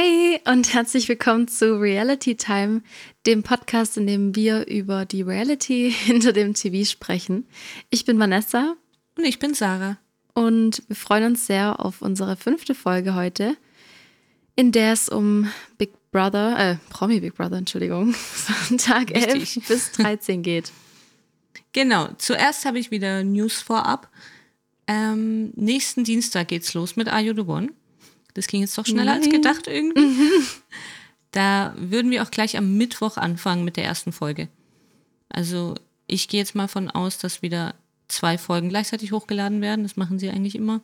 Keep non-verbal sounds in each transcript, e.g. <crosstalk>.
Hey und herzlich willkommen zu Reality Time, dem Podcast, in dem wir über die Reality <laughs> hinter dem TV sprechen. Ich bin Vanessa. Und ich bin Sarah. Und wir freuen uns sehr auf unsere fünfte Folge heute, in der es um Big Brother, äh, Promi Big Brother, Entschuldigung, <laughs> von Tag Richtig. 11 bis 13 geht. Genau, zuerst habe ich wieder News vorab. Ähm, nächsten Dienstag geht's los mit Are You the One? Das ging jetzt doch schneller Nein. als gedacht irgendwie. Mhm. <laughs> Da würden wir auch gleich am Mittwoch anfangen mit der ersten Folge. Also ich gehe jetzt mal von aus, dass wieder zwei Folgen gleichzeitig hochgeladen werden. Das machen sie eigentlich immer.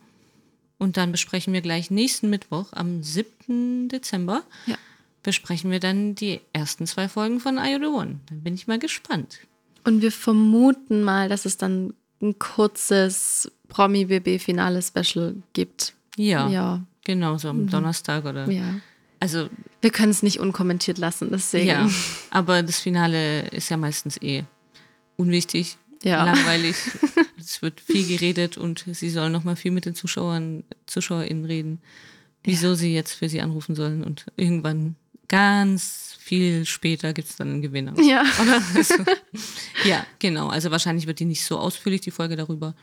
Und dann besprechen wir gleich nächsten Mittwoch, am 7. Dezember, ja. besprechen wir dann die ersten zwei Folgen von I The One. Dann bin ich mal gespannt. Und wir vermuten mal, dass es dann ein kurzes Promi-BB-Finale-Special gibt. Ja. Ja. Genau, so am mhm. Donnerstag oder. Ja. Also. Wir können es nicht unkommentiert lassen, deswegen. Ja, aber das Finale ist ja meistens eh unwichtig, ja. langweilig. <laughs> es wird viel geredet und sie sollen noch mal viel mit den Zuschauern, ZuschauerInnen reden, wieso ja. sie jetzt für sie anrufen sollen und irgendwann ganz viel später gibt es dann einen Gewinner. <laughs> Ja. Also, ja, genau. Also wahrscheinlich wird die nicht so ausführlich, die Folge darüber.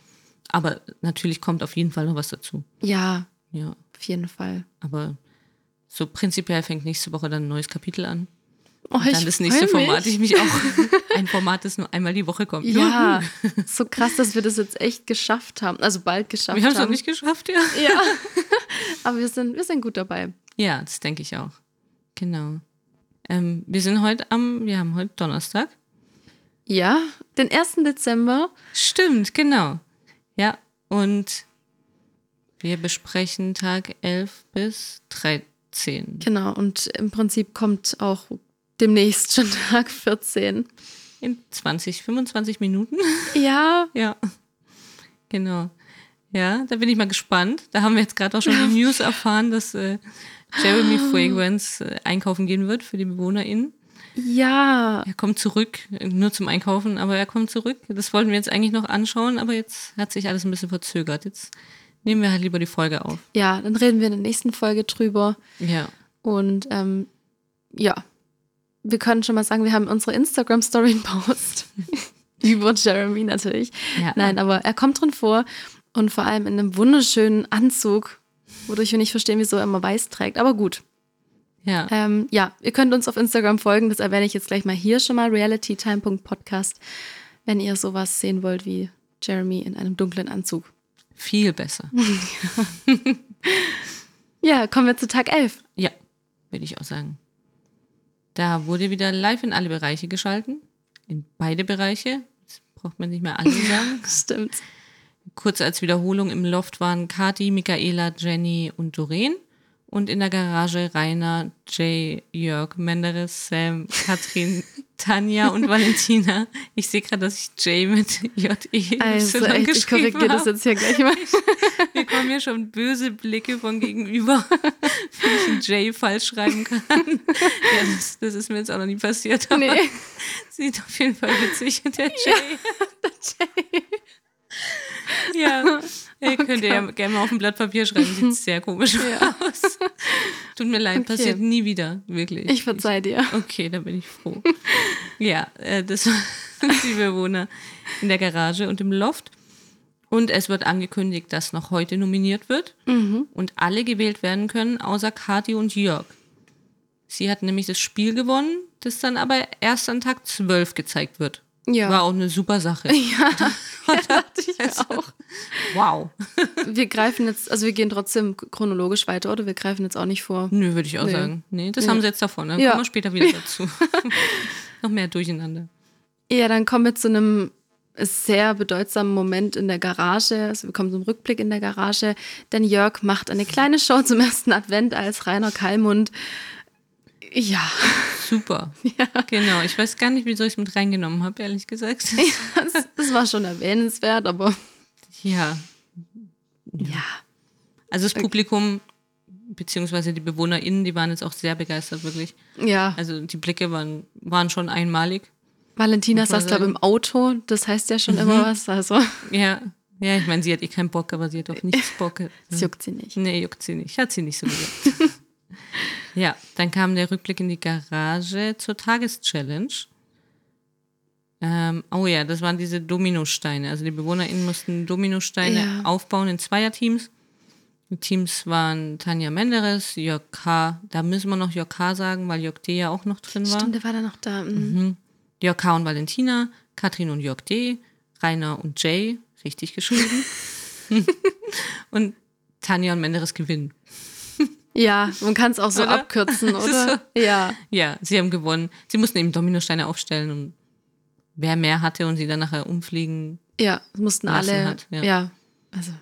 Aber natürlich kommt auf jeden Fall noch was dazu. Ja. Ja. Auf jeden Fall. Aber so prinzipiell fängt nächste Woche dann ein neues Kapitel an. Oh, und dann das nächste Format, ich mich auch. <laughs> Ein Format, das nur einmal die Woche kommt. Ja, so krass, dass wir das jetzt echt geschafft haben. Also bald geschafft haben. Wir haben es noch nicht geschafft, ja. Ja. <laughs> Aber wir sind, wir sind gut dabei. Ja, das denke ich auch. Genau. Ähm, wir sind heute am, wir haben heute Donnerstag. Ja, den 1. Dezember. Stimmt, genau. Ja, und wir besprechen Tag 11 bis 13. Genau, und im Prinzip kommt auch demnächst schon <laughs> Tag 14. In 20, 25 Minuten? <laughs> Ja. ja. Genau. Ja, da bin ich mal gespannt. Da haben wir jetzt gerade auch schon die News erfahren, dass äh, Jeremy Fragrance äh, einkaufen gehen wird für die BewohnerInnen. Ja. Er kommt zurück, nur zum Einkaufen, aber er kommt zurück. Das wollten wir jetzt eigentlich noch anschauen, aber jetzt hat sich alles ein bisschen verzögert. Jetzt nehmen wir halt lieber die Folge auf. Ja, dann reden wir in der nächsten Folge drüber. Ja. Und ähm, ja, wir können schon mal sagen, wir haben unsere Instagram-Story <laughs> in Post. <laughs> Über Jeremy natürlich. Ja. Nein, aber er kommt drin vor und vor allem in einem wunderschönen Anzug, wodurch wir nicht verstehen, wieso er immer weiß trägt. Aber gut. Ja. Ähm, ja, ihr könnt uns auf Instagram folgen. Das erwähne ich jetzt gleich mal hier schon mal. realitytime.podcast, wenn ihr sowas sehen wollt wie Jeremy in einem dunklen Anzug. Viel besser. <laughs> ja, kommen wir zu Tag 11. Ja, würde ich auch sagen. Da wurde wieder live in alle Bereiche geschalten. In beide Bereiche. Das braucht man nicht mehr alle <laughs> sagen. Stimmt. Kurz als Wiederholung im Loft waren Kati, Michaela, Jenny und Doreen. Und in der Garage Rainer, Jay, Jörg, Menderes, Sam, Katrin, <laughs> Tanja und Valentina. Ich sehe gerade, dass ich Jay mit J-E also echt, ich korrigiere das jetzt hier gleich mal. Mir kommen hier schon böse Blicke von gegenüber, <laughs> wie ich einen Jay falsch schreiben kann. Ja, das, das, ist mir jetzt auch noch nie passiert. Aber nee. Sieht auf jeden Fall witzig, der Jay. Ja, <laughs> der Jay. Ja, <laughs> oh könnt ihr ja gerne mal auf ein Blatt Papier schreiben. Sieht sehr komisch ja. aus. Tut mir leid, okay. passiert nie wieder, wirklich. Ich verzeih dir. Okay, da bin ich froh. ja, äh, das <laughs> waren die Bewohner in der Garage und im Loft. Und es wird angekündigt, dass noch heute nominiert wird mhm. und alle gewählt werden können, außer Kathi und Jörg. Sie hat nämlich das Spiel gewonnen, das dann aber erst an Tag 12 gezeigt wird. Ja. War auch eine super Sache. <laughs> Ja, <laughs> ja dachte ich also, auch. Wow. Wir greifen jetzt, also wir gehen trotzdem chronologisch weiter, oder? Wir greifen jetzt auch nicht vor. Nö, würde ich auch nee. sagen. Nee, das nee. haben sie jetzt davon. Dann ja. kommen wir später wieder dazu. <laughs> Noch mehr durcheinander. Ja, dann kommen wir zu einem sehr bedeutsamen Moment in der Garage. Also wir kommen zum Rückblick in der Garage. Denn Jörg macht eine kleine Show zum ersten Advent als Rainer Kallmund ja. Super. <laughs> Ja. Genau. Ich weiß gar nicht, wieso ich es mit reingenommen habe, ehrlich gesagt. Ja, das, das, war schon erwähnenswert, aber. Ja. Ja. Also das Publikum, beziehungsweise die BewohnerInnen, die waren jetzt auch sehr begeistert, wirklich. Ja. Also die Blicke waren, waren schon einmalig. Valentina saß, glaube ich, im Auto. Das heißt ja schon mhm. immer was. Also. Ja. Ja, ich meine, sie hat eh keinen Bock, aber sie hat auf nichts Bock. <laughs> Das juckt sie nicht. Nee, juckt sie nicht. Hat sie nicht so <laughs> gesagt. Ja, dann kam der Rückblick in die Garage zur Tageschallenge. Ähm, oh ja, das waren diese Dominosteine. Also die BewohnerInnen mussten Dominosteine ja. aufbauen in Zweierteams. Die Teams waren Tanja Menderes, Jörg K., da müssen wir noch Jörg K. sagen, weil Jörg D. ja auch noch drin war. Stimmt, der war da noch da. Mhm. Mhm. Jörg K. und Valentina, Katrin und Jörg D., Rainer und Jay, richtig geschrieben. <laughs> und Tanja und Menderes gewinnen. Ja, man kann es auch so oder? abkürzen, <laughs> oder? Ja. Ja, sie haben gewonnen. Sie mussten eben Dominosteine aufstellen und wer mehr hatte und sie dann nachher umfliegen. Ja, mussten alle. Hat, ja. ja. also.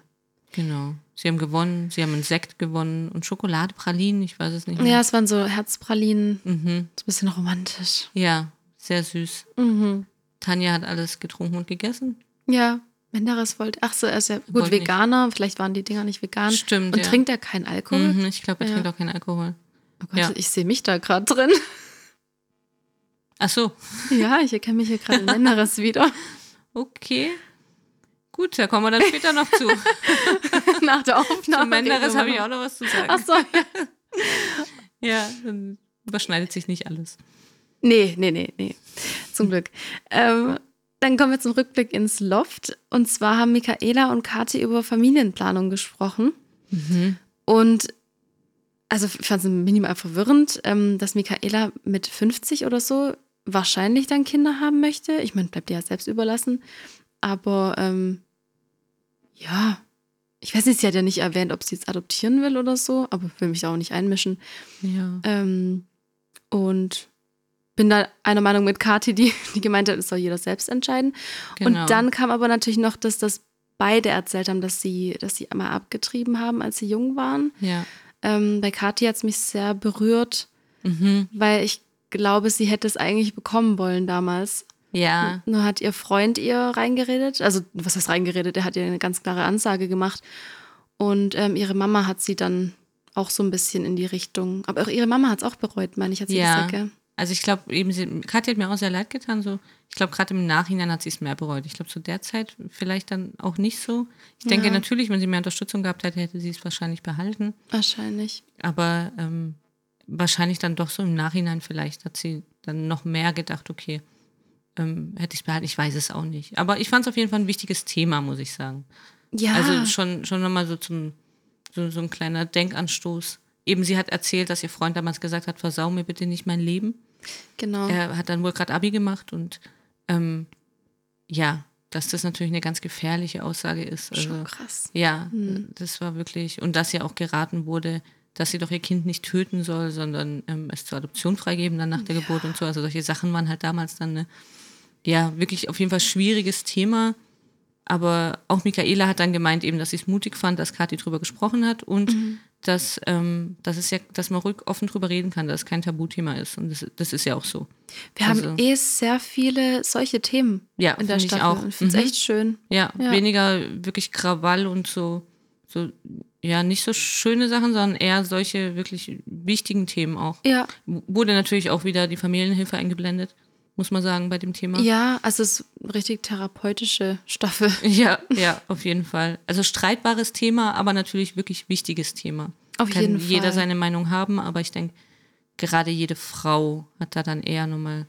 Genau. Sie haben gewonnen, sie haben einen Sekt gewonnen und Schokoladepralinen, ich weiß es nicht mehr. Ja, es waren so Herzpralinen. Mhm. So ein bisschen romantisch. Ja, sehr süß. Mhm. Tanja hat alles getrunken und gegessen. Ja, Menderes wollte. Ach so, er ist ja gut Wollt Veganer. Nicht. Vielleicht waren die Dinger nicht vegan. Stimmt. Und ja. trinkt er keinen Alkohol? Mhm, ich glaube, er ja. trinkt auch keinen Alkohol. Oh Gott, ja. ich sehe mich da gerade drin. Ach so. Ja, ich erkenne mich hier gerade in Menderes <laughs> wieder. Okay. Gut, da kommen wir dann später noch zu. <laughs> Nach der Aufnahme. Zu Menderes habe ich auch noch was zu sagen. Ach so. <laughs> ja, dann überschneidet sich nicht alles. Nee, nee, nee, nee. Zum Glück. Ähm, dann kommen wir zum Rückblick ins Loft. Und zwar haben Michaela und Kathi über Familienplanung gesprochen. Mhm. Und also ich fand es minimal verwirrend, ähm, dass Michaela mit 50 oder so wahrscheinlich dann Kinder haben möchte. Ich meine, bleibt ihr ja selbst überlassen. Aber ähm, ja, ich weiß nicht, sie hat ja nicht erwähnt, ob sie jetzt adoptieren will oder so, aber will mich da auch nicht einmischen. Ja. Ähm, und bin da einer Meinung mit Kathi, die, <laughs> die gemeint hat, es soll jeder selbst entscheiden. Genau. Und dann kam aber natürlich noch, dass das beide erzählt haben, dass sie, dass sie einmal abgetrieben haben, als sie jung waren. Ja. Ähm, bei Kathi hat es mich sehr berührt, mhm. weil ich glaube, sie hätte es eigentlich bekommen wollen damals. Ja. Nur hat ihr Freund ihr reingeredet. Also, was heißt reingeredet? Er hat ihr eine ganz klare Ansage gemacht. Und ähm, ihre Mama hat sie dann auch so ein bisschen in die Richtung. Aber auch ihre Mama hat es auch bereut, meine ich, hat sie ja. gesagt, gell? Also ich glaube, eben, sie, Katja hat mir auch sehr leid getan. So. Ich glaube, gerade im Nachhinein hat sie es mehr bereut. Ich glaube, zu der Zeit vielleicht dann auch nicht so. Ich denke ja. natürlich, wenn sie mehr Unterstützung gehabt hätte, hätte sie es wahrscheinlich behalten. Wahrscheinlich. Aber ähm, wahrscheinlich dann doch so im Nachhinein vielleicht hat sie dann noch mehr gedacht, okay, ähm, hätte ich es behalten. Ich weiß es auch nicht. Aber ich fand es auf jeden Fall ein wichtiges Thema, muss ich sagen. Ja. Also schon, schon nochmal so zum, so, so ein kleiner Denkanstoß. Eben, sie hat erzählt, dass ihr Freund damals gesagt hat, versau mir bitte nicht mein Leben. Genau. Er hat dann wohl gerade Abi gemacht und ähm, ja, dass das natürlich eine ganz gefährliche Aussage ist. Also, Schon krass. Ja, mhm. das war wirklich, und dass ihr auch geraten wurde, dass sie doch ihr Kind nicht töten soll, sondern ähm, es zur Adoption freigeben dann nach der ja. Geburt und so. Also solche Sachen waren halt damals dann eine, ja, wirklich auf jeden Fall schwieriges Thema. Aber auch Michaela hat dann gemeint, eben, dass sie es mutig fand, dass Kathi drüber gesprochen hat und mhm dass, ähm, dass, es ja, dass man ruhig offen drüber reden kann, dass es kein Tabuthema ist. Und das, das ist ja auch so. Wir also, haben eh sehr viele solche Themen ja, in der Stadt. Ich auch. Ich finde es mhm. echt schön. Ja, ja, weniger wirklich Krawall und so, so, ja, nicht so schöne Sachen, sondern eher solche wirklich wichtigen Themen auch. Ja. Wurde natürlich auch wieder die Familienhilfe eingeblendet muss man sagen, bei dem Thema. Ja, also es ist eine richtig therapeutische Staffel. <laughs> Ja, ja, auf jeden Fall. Also streitbares Thema, aber natürlich wirklich wichtiges Thema. Auf Kann jeden Fall. jeder seine Meinung haben, aber ich denke, gerade jede Frau hat da dann eher nochmal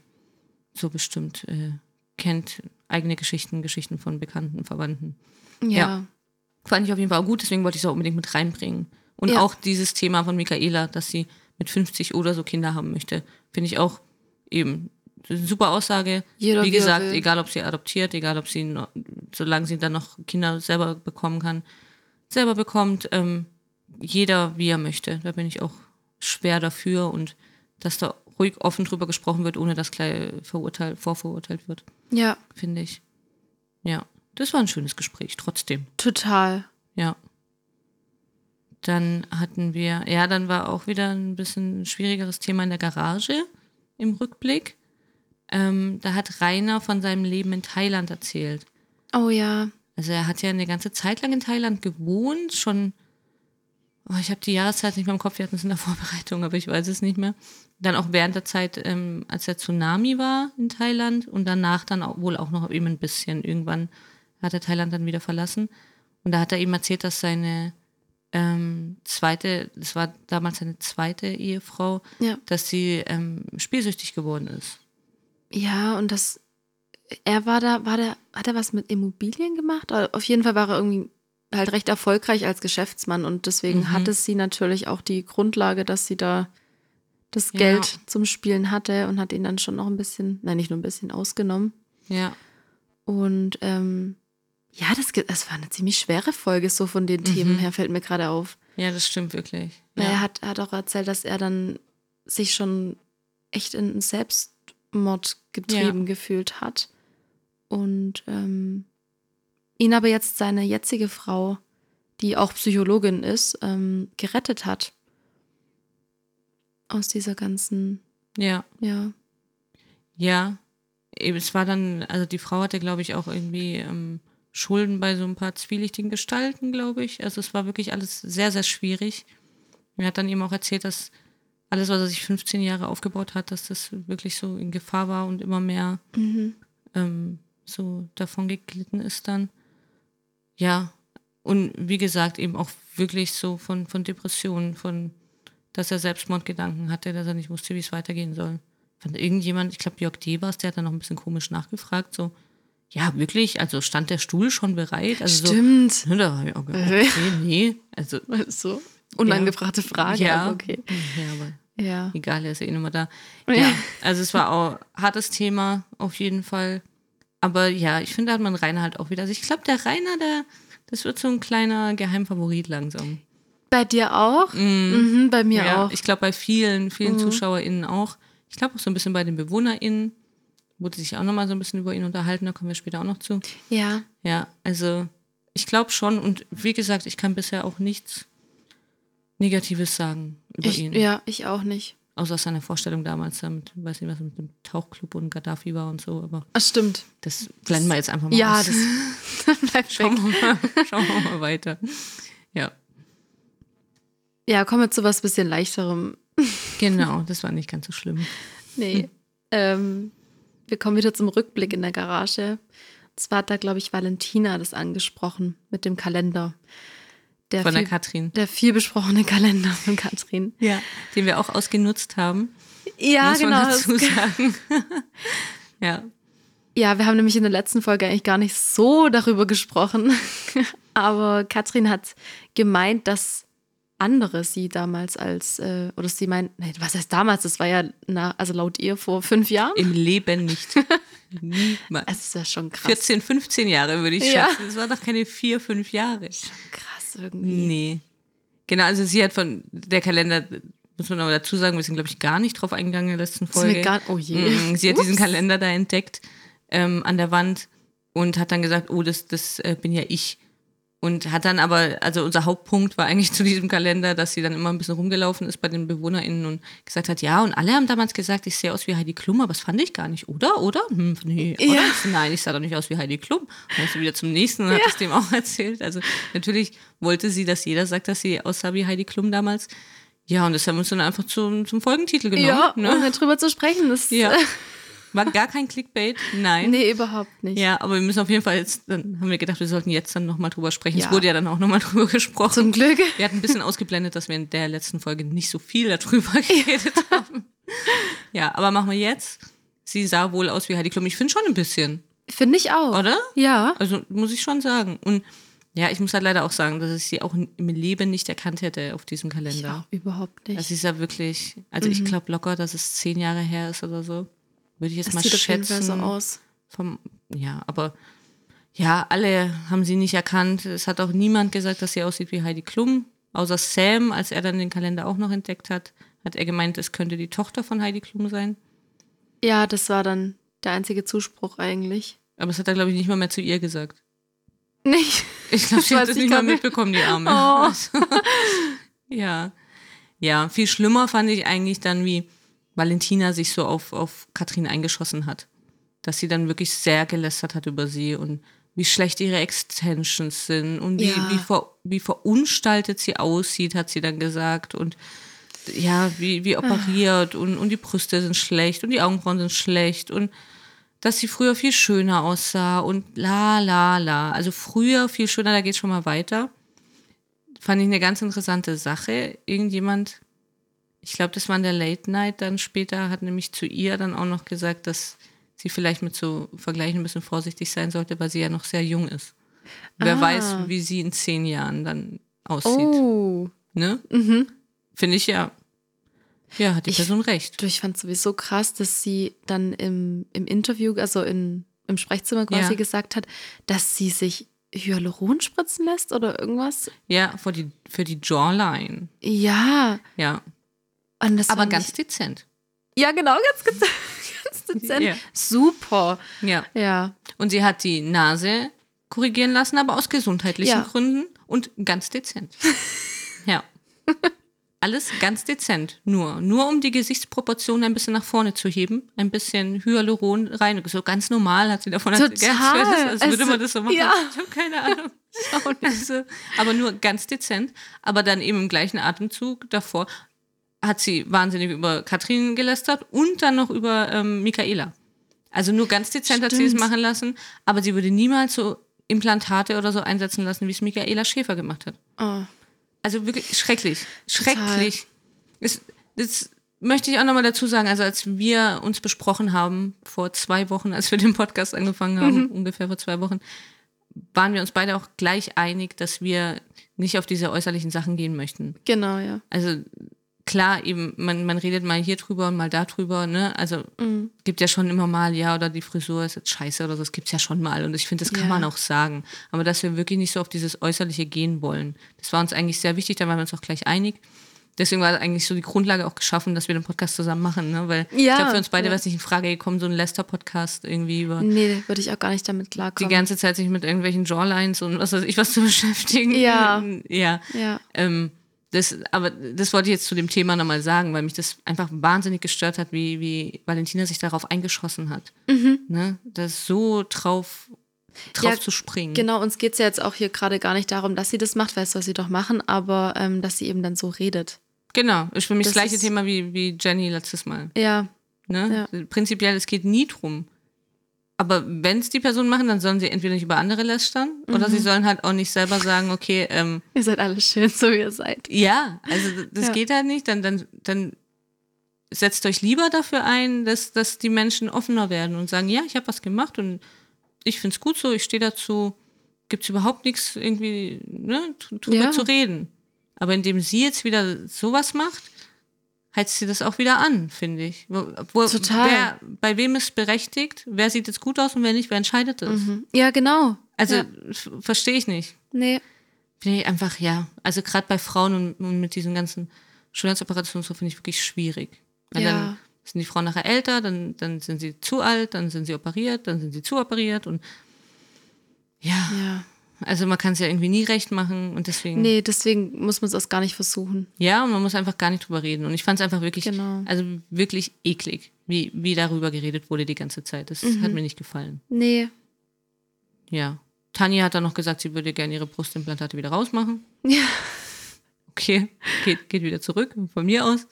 so bestimmt, äh, kennt eigene Geschichten, Geschichten von Bekannten, Verwandten. Ja. ja. Fand ich auf jeden Fall auch gut, deswegen wollte ich es auch unbedingt mit reinbringen. Und ja. auch dieses Thema von Michaela, dass sie mit 50 oder so Kinder haben möchte, finde ich auch eben super Aussage. Jeder, wie gesagt, egal ob sie adoptiert, egal ob sie, noch, solange sie dann noch Kinder selber bekommen kann, selber bekommt, ähm, jeder wie er möchte. Da bin ich auch schwer dafür und dass da ruhig offen drüber gesprochen wird, ohne dass gleich verurteilt, vorverurteilt wird. Ja. Finde ich. Ja. Das war ein schönes Gespräch, trotzdem. Total. Ja. Dann hatten wir, ja, dann war auch wieder ein bisschen schwierigeres Thema in der Garage im Rückblick. Ähm, da hat Rainer von seinem Leben in Thailand erzählt. Oh ja. Also er hat ja eine ganze Zeit lang in Thailand gewohnt, schon, oh, ich habe die Jahreszeit nicht mehr im Kopf, wir hatten es in der <laughs> Vorbereitung, aber ich weiß es nicht mehr. Dann auch während der Zeit, ähm, als der Tsunami war in Thailand und danach dann auch, wohl auch noch eben ein bisschen. Irgendwann hat er Thailand dann wieder verlassen. Und da hat er eben erzählt, dass seine ähm, zweite, das war damals seine zweite Ehefrau, Ja. dass sie ähm, spielsüchtig geworden ist. Ja, und das, er war da, war der, hat er was mit Immobilien gemacht? Auf jeden Fall war er irgendwie halt recht erfolgreich als Geschäftsmann und deswegen Mhm. hatte sie natürlich auch die Grundlage, dass sie da das Ja. Geld zum Spielen hatte und hat ihn dann schon noch ein bisschen, nein, nicht nur ein bisschen ausgenommen. Ja. Und ähm, ja, das, das war eine ziemlich schwere Folge, so von den Themen her, fällt mir gerade auf. Ja, das stimmt wirklich. Ja. Er hat, hat auch erzählt, dass er dann sich schon echt in einen Selbstmord getrieben gefühlt hat. Und ähm, ihn aber jetzt seine jetzige Frau, die auch Psychologin ist, ähm, gerettet hat. Aus dieser ganzen, ja. ja. Ja, es war dann, also die Frau hatte, glaube ich, auch irgendwie ähm, Schulden bei so ein paar zwielichtigen Gestalten, glaube ich. Also es war wirklich alles sehr, sehr schwierig. Er hat dann eben auch erzählt, dass alles, was er sich 15 Jahre aufgebaut hat, dass das wirklich so in Gefahr war und immer mehr Mhm. ähm, so davon geglitten ist dann. Ja, und wie gesagt, eben auch wirklich so von, von Depressionen, von, dass er Selbstmordgedanken hatte, dass er nicht wusste, wie es weitergehen soll. Von irgendjemand, ich glaube, Jörg Debers, der hat dann noch ein bisschen komisch nachgefragt, so, ja, wirklich, also stand der Stuhl schon bereit? Also Stimmt. So, ne, da habe ich auch gedacht, okay, nee, also, <laughs> So. Unangefragte Frage, ja, aber okay. ja, aber Ja. Egal, er ist ja eh nicht mehr da. Ja, also es war auch hartes Thema, auf jeden Fall. Aber ja, ich finde, da hat man Rainer halt auch wieder. Also ich glaube, der Rainer, der, das wird so ein kleiner Geheimfavorit langsam. Bei dir auch? Mhm, bei mir ja, auch. ich glaube, bei vielen, vielen ZuschauerInnen auch. Ich glaube auch so ein bisschen bei den BewohnerInnen. Wurde sich auch nochmal so ein bisschen über ihn unterhalten, da kommen wir später auch noch zu. ja. Ja, also ich glaube schon. Und wie gesagt, ich kann bisher auch nichts Negatives sagen über Ich, ihn. ja, ich auch nicht. Außer seine Vorstellung damals damit, weiß nicht, was mit dem Tauchclub und Gaddafi war und so, aber Ach, stimmt. das blenden wir jetzt einfach mal Ja, aus. das <laughs> bleibt <laughs> weg. schauen, wir mal, <laughs> schauen wir mal weiter. Ja, Ja, kommen wir zu was bisschen leichterem. genau, das war nicht ganz so schlimm. Nee. Ähm, wir kommen wieder zum Rückblick in der Garage. Zwar hat da, glaube ich, Valentina das angesprochen mit dem Kalender. Der Von der viel, Katrin. der viel besprochene Kalender von Katrin. Ja. Den wir auch ausgenutzt haben, Ja, muss genau. man das- dazu sagen. <laughs> ja, Ja, wir haben nämlich in der letzten Folge eigentlich gar nicht so darüber gesprochen. <laughs> Aber Katrin hat gemeint, dass andere sie damals als, äh, oder sie meint, nee, was heißt damals? Das war ja, na, also laut ihr vor fünf Jahren. im Leben nicht. <laughs> Niemals. Es ist ja schon krass. 14, 15 Jahre würde ich Ja. schätzen. Das war doch keine vier, fünf Jahre. Krass irgendwie. Nee. Genau, also sie hat von der Kalender, muss man aber dazu sagen, wir sind, glaube ich, gar nicht drauf eingegangen in der letzten Folge. gar, oh je. Mhm, Sie hat diesen Ups. Kalender da entdeckt ähm, an der Wand und hat dann gesagt, oh, das, das äh, bin ja ich. Und hat dann aber, also unser Hauptpunkt war eigentlich <laughs> zu diesem Kalender, dass sie dann immer ein bisschen rumgelaufen ist bei den BewohnerInnen und gesagt hat, ja, und alle haben damals gesagt, ich sehe aus wie Heidi Klum, aber das fand ich gar nicht, oder? Oder? Hm, nee, oder? Ja. Nein, ich sah doch nicht aus wie Heidi Klum. Dann ist sie wieder zum nächsten und hat es dem auch <laughs> erzählt. Also natürlich wollte sie, dass jeder sagt, dass sie aussah wie Heidi Klum damals. Ja, und das haben wir uns dann einfach zum, zum Folgentitel genommen. Ja, ne? ohne drüber zu sprechen. Das, Ja. <laughs> War gar kein Clickbait, nein. Nee, überhaupt nicht. Ja, aber wir müssen auf jeden Fall jetzt, dann haben wir gedacht, wir sollten jetzt dann nochmal drüber sprechen. Ja. Es wurde ja dann auch nochmal <laughs> drüber gesprochen. Zum Glück. wir hatten ein bisschen ausgeblendet, dass wir in der letzten Folge nicht so viel darüber <laughs> <laughs> geredet haben. Ja, aber machen wir jetzt. Sie sah wohl aus wie Heidi Klum. Ich finde schon ein bisschen, Finde ich auch. oder? Ja. Also muss ich schon sagen. Und ja, ich muss halt leider auch sagen, dass ich sie auch im Leben nicht erkannt hätte auf diesem Kalender. auch überhaupt nicht. Das ist ja wirklich, also Mhm. ich glaube locker, dass es zehn Jahre her ist oder so. Würde ich jetzt das mal sieht auf jeden schätzen. Fall so aus. Vom, ja, aber ja, alle haben sie nicht erkannt. Es hat auch niemand gesagt, dass sie aussieht wie Heidi Klum. Außer Sam, als er dann den Kalender auch noch entdeckt hat, hat er gemeint, es könnte die Tochter von Heidi Klum sein. Ja, das war dann der einzige Zuspruch eigentlich. Aber das hat er, glaube ich, nicht mal mehr zu ihr gesagt. Nicht. Ich glaube, <laughs> sie hat es ich nicht mal mitbekommen, die Arme. Oh. Also, <laughs> ja. Ja, viel schlimmer fand ich eigentlich dann, wie Valentina sich so auf, auf Katrin eingeschossen hat. Dass sie dann wirklich sehr gelästert hat über sie und wie schlecht ihre Extensions sind und wie, Ja. wie, ver, wie verunstaltet sie aussieht, hat sie dann gesagt. Und ja, wie, wie operiert und, und die Brüste sind schlecht und die Augenbrauen sind schlecht und dass sie früher viel schöner aussah und la la la. Also früher viel schöner, da geht schon mal weiter. fand ich eine ganz interessante Sache. Irgendjemand, ich glaube, das war in der Late Night dann später, hat nämlich zu ihr dann auch noch gesagt, dass sie vielleicht mit so Vergleichen ein bisschen vorsichtig sein sollte, weil sie ja noch sehr jung ist. Wer Ah. weiß, wie sie in zehn Jahren dann aussieht. Oh. Ne? Mhm. Finde ich ja. Ja, hat die Ich- Person recht. Du, ich fand sowieso krass, dass sie dann im, im Interview, also in, im Sprechzimmer quasi Ja. gesagt hat, dass sie sich Hyaluron spritzen lässt oder irgendwas. Ja, für die, für die Jawline. Ja. Ja. Und das Aber ganz Ich, dezent. ja, genau, ganz, ganz, <laughs> ganz dezent. Ja. Super. Ja. Ja. Und sie hat die Nase korrigieren lassen, aber aus gesundheitlichen Ja. Gründen und ganz dezent. <laughs> ja. Alles ganz dezent. Nur. Nur um die Gesichtsproportionen ein bisschen nach vorne zu heben. Ein bisschen Hyaluron rein. So ganz normal hat sie davon Total. erzählt. Als würde Also, man das so machen. ja. Ich habe keine Ahnung. <laughs> Also, aber nur ganz dezent. Aber dann eben im gleichen Atemzug davor hat sie wahnsinnig über Katrin gelästert und dann noch über ähm, Michaela. Also nur ganz dezent hat sie es Stimmt. machen lassen, aber sie würde niemals so Implantate oder so einsetzen lassen, wie es Michaela Schäfer gemacht hat. Oh. Also wirklich schrecklich. Schrecklich. Das, das möchte ich auch nochmal dazu sagen. Also als wir uns besprochen haben, vor zwei Wochen, als wir den Podcast angefangen haben, ungefähr vor zwei Wochen, waren wir uns beide auch gleich einig, dass wir nicht auf diese äußerlichen Sachen gehen möchten. Genau, ja. Also klar, eben, man, man redet mal hier drüber und mal da drüber, ne? Also Mhm. gibt ja schon immer mal, ja, oder die Frisur ist jetzt scheiße oder so, das gibt's ja schon mal. Und ich finde, das kann Ja. man auch sagen. Aber dass wir wirklich nicht so auf dieses Äußerliche gehen wollen, das war uns eigentlich sehr wichtig, da waren wir uns auch gleich einig. Deswegen war eigentlich so die Grundlage auch geschaffen, dass wir den Podcast zusammen machen, ne? Weil ich Ja, glaube, für uns beide ja. wäre es nicht in Frage gekommen, so ein Lester-Podcast irgendwie über Nee, würde ich auch gar nicht damit die klarkommen. ganze Zeit sich mit irgendwelchen Jawlines und was weiß ich was zu <laughs> beschäftigen. Ja. Ja. ja. Ähm, das, aber das wollte ich jetzt zu dem Thema nochmal sagen, weil mich das einfach wahnsinnig gestört hat, wie, wie Valentina sich darauf eingeschossen hat. Ne? Das so drauf, drauf Mhm. Ja, zu springen. Genau, uns geht es ja jetzt auch hier gerade gar nicht darum, dass sie das macht, weil das soll sie doch machen, aber ähm, dass sie eben dann so redet. Genau, ist für mich das, Das gleiche Thema wie, wie Jenny letztes Mal. Ja, Ne? Prinzipiell, es geht nie drum. Aber wenn es die Personen machen, dann sollen sie entweder nicht über andere lästern oder Mhm. sie sollen halt auch nicht selber sagen, okay, ähm, <laughs> ihr seid alle schön, so wie ihr seid. Ja, also das Ja. geht halt nicht. Dann, dann, dann setzt euch lieber dafür ein, dass, dass die Menschen offener werden und sagen, ja, ich habe was gemacht und ich finde es gut so, ich stehe dazu, gibt es überhaupt nichts irgendwie ne, dr- drüber Ja. zu reden. Aber indem sie jetzt wieder sowas macht, heizt sie das auch wieder an, finde ich. Wo, Total. Wer, bei wem ist berechtigt? Wer sieht jetzt gut aus und wer nicht? Wer entscheidet das? Mhm. Ja, genau. Also ja. verstehe ich nicht. Nee. Finde ich einfach, ja. Also gerade bei Frauen und, und mit diesen ganzen Schönheitsoperationen so finde ich wirklich schwierig. Weil Ja. dann sind die Frauen nachher älter, dann, dann sind sie zu alt, dann sind sie operiert, dann sind sie zu operiert und ja, Ja. Also man kann es ja irgendwie nie recht machen und deswegen, Nee, deswegen muss man es auch gar nicht versuchen. ja, und man muss einfach gar nicht drüber reden. Und ich fand es einfach wirklich, Genau. also wirklich eklig, wie, wie darüber geredet wurde die ganze Zeit. Das Mhm. hat mir nicht gefallen. Nee. Ja. Tanja hat dann noch gesagt, sie würde gerne ihre Brustimplantate wieder rausmachen. Ja. Okay, geht, geht wieder zurück, von mir aus.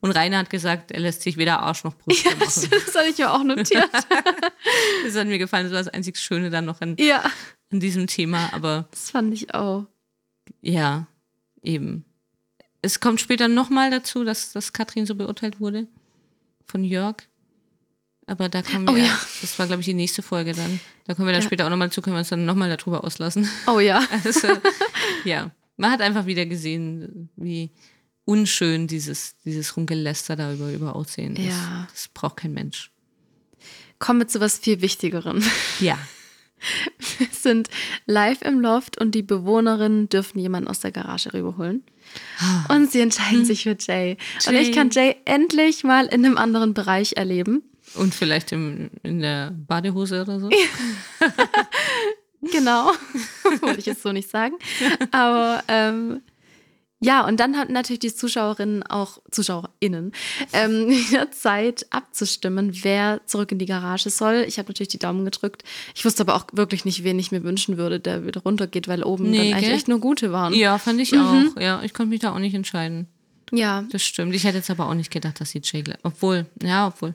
Und Rainer hat gesagt, er lässt sich weder Arsch noch Brust Ja, machen. <laughs> das hatte ich mir auch notiert. <laughs> Das hat mir gefallen, das war das einzig Schöne dann noch an, ja, an diesem Thema. Aber das fand ich auch. ja, eben. Es kommt später nochmal dazu, dass, dass Katrin so beurteilt wurde von Jörg. Aber da kommen wir, Oh ja. das war, glaube ich, die nächste Folge dann. Da kommen wir dann Ja. später auch nochmal zu, können wir uns dann nochmal darüber auslassen. Oh ja. <laughs> Also, ja, man hat einfach wieder gesehen, wie unschön dieses, dieses Rumgeläster da über, Aussehen ist. Ja. Das braucht kein Mensch. Kommen wir zu was viel Wichtigerem. Ja. <laughs> Wir sind live im Loft und die Bewohnerinnen dürfen jemanden aus der Garage rüberholen. Und sie entscheiden sich für Jay. Und ich Jay. kann Jay endlich mal in einem anderen Bereich erleben. Und vielleicht im, in der Badehose oder so. <laughs> Genau. <laughs> Wollte ich jetzt so nicht sagen. Aber ähm, ja, und dann hatten natürlich die Zuschauerinnen auch, ZuschauerInnen, ähm, <laughs> Zeit abzustimmen, wer zurück in die Garage soll. Ich habe natürlich die Daumen gedrückt. Ich wusste aber auch wirklich nicht, wen ich mir wünschen würde, der wieder runtergeht, weil oben Nee, dann eigentlich gell? echt nur gute waren. Ja, fand ich auch. Ja, ich konnte mich da auch nicht entscheiden. Ja. Das stimmt. Ich hätte jetzt aber auch nicht gedacht, dass sie Jay. Obwohl, ja, obwohl.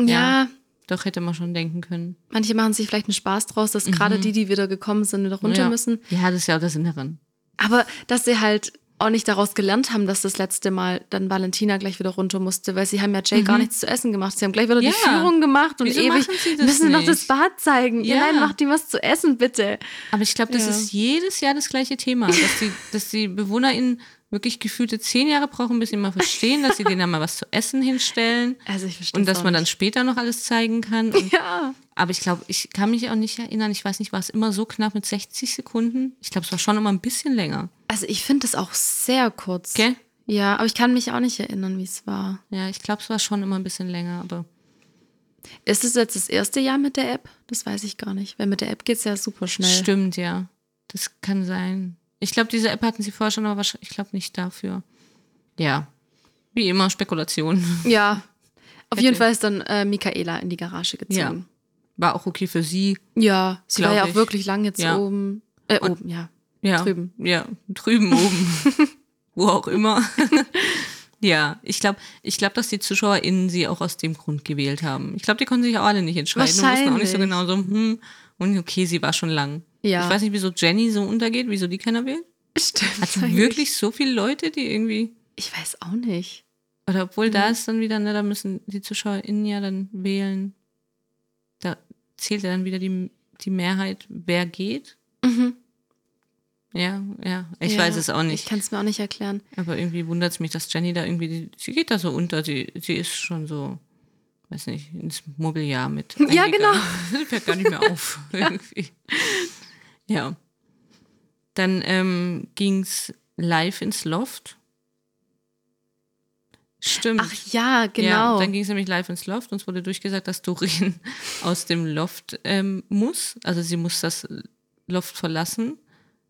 Ja. Doch hätte man schon denken können. Manche machen sich vielleicht einen Spaß draus, dass gerade die, die wieder gekommen sind, wieder runter Mhm. ja. müssen. Ja, das ist ja auch das Sinn daran. Aber dass sie halt auch nicht daraus gelernt haben, dass das letzte Mal dann Valentina gleich wieder runter musste, weil sie haben ja Jay mhm. gar nichts zu essen gemacht. Sie haben gleich wieder ja. die Führung gemacht und Wieso ewig müssen sie noch das Bad zeigen. Ja. Nein, macht ihm was zu essen, bitte. Aber ich glaube, das ja. ist jedes Jahr das gleiche Thema, dass die, dass die BewohnerInnen wirklich gefühlte zehn Jahre brauchen, bis sie mal verstehen, dass sie denen dann mal was zu essen hinstellen. <laughs> Also ich verstehe Und dass man dann später noch alles zeigen kann. Und, ja. Aber ich glaube, ich kann mich auch nicht erinnern, ich weiß nicht, war es immer so knapp mit 60 Sekunden? Ich glaube, es war schon immer ein bisschen länger. Also ich finde es auch sehr kurz. Okay? Ja, aber ich kann mich auch nicht erinnern, wie es war. Ja, ich glaube, es war schon immer ein bisschen länger, aber. Ist es jetzt das erste Jahr mit der App? Das weiß ich gar nicht. Weil mit der App geht es ja super schnell. Stimmt, ja. Das kann sein. Ich glaube, diese App hatten sie vorher schon, aber ich glaube nicht dafür. Ja. Wie immer, Spekulation. <laughs> Ja. Auf jeden Fall ist dann äh, Michaela in die Garage gezogen. Ja. War auch okay für sie. Ja, sie war ja auch wirklich lang jetzt ja. oben. Äh, Und, oben, ja. Ja. Drüben. Ja, drüben oben. <laughs> Wo auch immer. <laughs> ja, ich glaube, ich glaub, dass die ZuschauerInnen sie auch aus dem Grund gewählt haben. Ich glaube, die konnten sich auch alle nicht entscheiden und wussten auch nicht so genau so, hm, und okay, sie war schon lang. Ja. Ich weiß nicht, wieso Jenny so untergeht, wieso die keiner will. Stimmt. Hat sie wirklich so viele Leute, die irgendwie. Ich weiß auch nicht. Oder obwohl mhm. da ist dann wieder, ne, da müssen die ZuschauerInnen ja dann wählen. Da zählt ja dann wieder die, die Mehrheit, wer geht. Mhm. Ja, ja. Ich ja, weiß es auch nicht. Ich kann es mir auch nicht erklären. Aber irgendwie wundert es mich, dass Jenny da irgendwie, sie geht da so unter. Sie, sie ist schon so, weiß nicht, ins Mobiliar mit. <laughs> Ja, genau. Sie <laughs> fährt gar nicht mehr auf. <laughs> irgendwie. Ja. Dann ähm, ging es live ins Loft. Stimmt. Ach ja, genau. Ja, dann ging es nämlich live ins Loft. Uns wurde durchgesagt, dass Doreen <laughs> aus dem Loft ähm, muss. Also sie muss das Loft verlassen.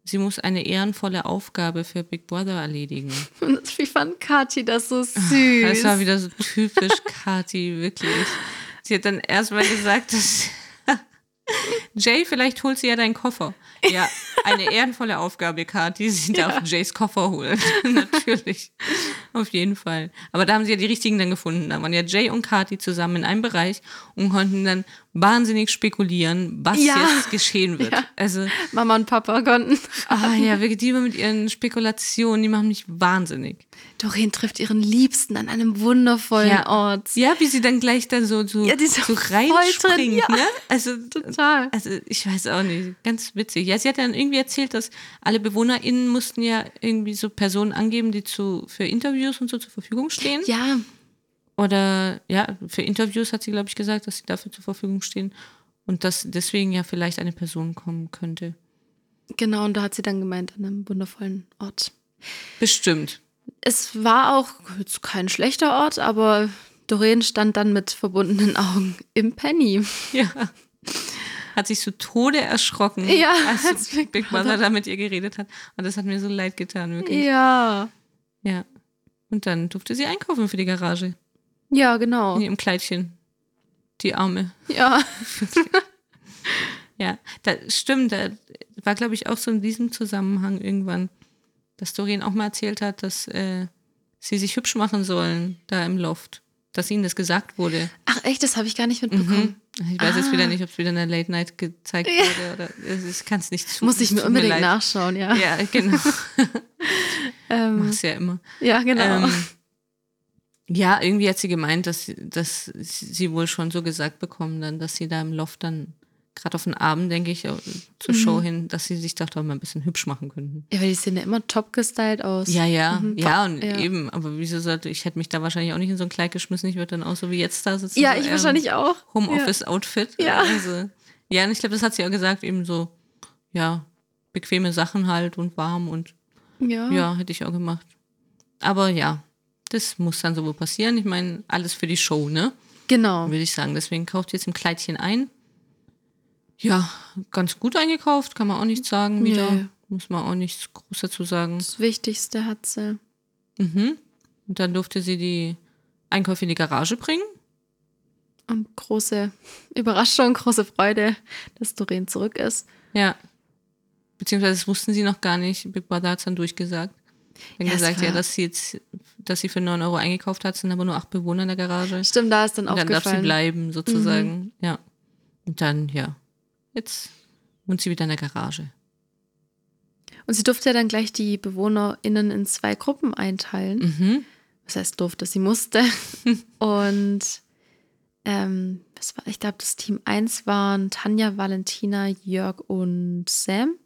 Sie muss eine ehrenvolle Aufgabe für Big Brother erledigen. <laughs> Ich fand Kathi das so süß. Das war wieder so typisch Kathi, wirklich. Sie hat dann erstmal gesagt, dass Jay, vielleicht holt sie ja deinen Koffer. Ja, eine ehrenvolle Aufgabe, Kathi. Sie darf ja. Jays Koffer holen. <laughs> Natürlich. Auf jeden Fall. Aber da haben sie ja die richtigen dann gefunden. Da waren ja Jay und Kathi zusammen in einem Bereich und konnten dann wahnsinnig spekulieren, was ja. jetzt geschehen wird. Ja. Also Mama und Papa konnten. Ah ja, wirklich die mit ihren Spekulationen, die machen mich wahnsinnig. Doreen trifft ihren Liebsten an einem wundervollen ja. Ort. Ja, wie sie dann gleich dann so, so, ja, so reinspringt. Ja. Ne? Also, Total. Also ich weiß auch nicht, ganz witzig. Ja, sie hat dann irgendwie erzählt, dass alle BewohnerInnen mussten ja irgendwie so Personen angeben, die zu, für Interviews und so zur Verfügung stehen. Ja. Oder ja, für Interviews hat sie, glaube ich, gesagt, dass sie dafür zur Verfügung stehen. Und dass deswegen ja vielleicht eine Person kommen könnte. Genau, und da hat sie dann gemeint, an einem wundervollen Ort. Bestimmt. Es war auch kein schlechter Ort, aber Doreen stand dann mit verbundenen Augen im Penny. Ja. <laughs> Hat sich zu Tode erschrocken, ja, als <laughs> Big, Big Brother da mit ihr geredet hat. Und das hat mir so leid getan, wirklich. Ja. Ja. Und dann durfte sie einkaufen für die Garage. Ja, genau. In ihrem Kleidchen. Die Arme. Ja. <laughs> ja, das stimmt. Da war, glaube ich, auch so in diesem Zusammenhang irgendwann, dass Doreen auch mal erzählt hat, dass äh, sie sich hübsch machen sollen, da im Loft. Dass ihnen das gesagt wurde. Ach echt, das habe ich gar nicht mitbekommen. Mhm. Ich weiß ah. jetzt wieder ah. nicht, ob es wieder in der Late Night gezeigt ja. wurde oder ich kann es nicht zu. Muss ich mir unbedingt mir nachschauen, ja. Ja, genau. <laughs> ähm, Mach's ja immer. Ja, genau. Ähm, ja, irgendwie hat sie gemeint, dass, dass sie wohl schon so gesagt bekommen, dann, dass sie da im Loft dann, gerade auf den Abend, denke ich, zur mhm. Show hin, dass sie sich doch mal ein bisschen hübsch machen könnten. Ja, weil die sehen ja immer top gestylt aus. Ja, ja, mhm. ja, und ja. eben, aber wieso sollte, ich hätte mich da wahrscheinlich auch nicht in so ein Kleid geschmissen, ich würde dann auch so wie jetzt da sitzen. Ja, so ich wahrscheinlich auch. Homeoffice-Outfit. Ja. Also, ja, und ich glaube, das hat sie auch gesagt, eben so, ja, bequeme Sachen halt und warm und ja, ja hätte ich auch gemacht. Aber ja, das muss dann so wohl passieren. Ich meine, alles für die Show, ne? Genau. Würde ich sagen. Deswegen kauft ihr jetzt im Kleidchen ein. Ja, ganz gut eingekauft, kann man auch nicht sagen wieder. Nee. Muss man auch nichts Großes dazu sagen. Das Wichtigste hat sie. Mhm. Und dann durfte sie die Einkäufe in die Garage bringen. Und große Überraschung, große Freude, dass Doreen zurück ist. Ja. Beziehungsweise das wussten sie noch gar nicht. Big Brother hat es dann durchgesagt. Dann ja, gesagt, ja, dass sie jetzt, dass sie für 9 Euro eingekauft hat, sind aber nur acht Bewohner in der Garage. Stimmt, da ist dann, Und dann darf sie bleiben, sozusagen. Mhm. Ja. Und dann, ja, jetzt wohnt sie wieder in der Garage. Und sie durfte ja dann gleich die BewohnerInnen in zwei Gruppen einteilen. Mhm. Was heißt durfte? Sie musste. <laughs> Und ähm, was war, ich glaube, das Team 1 waren Tanja, Valentina, Jörg und Sam.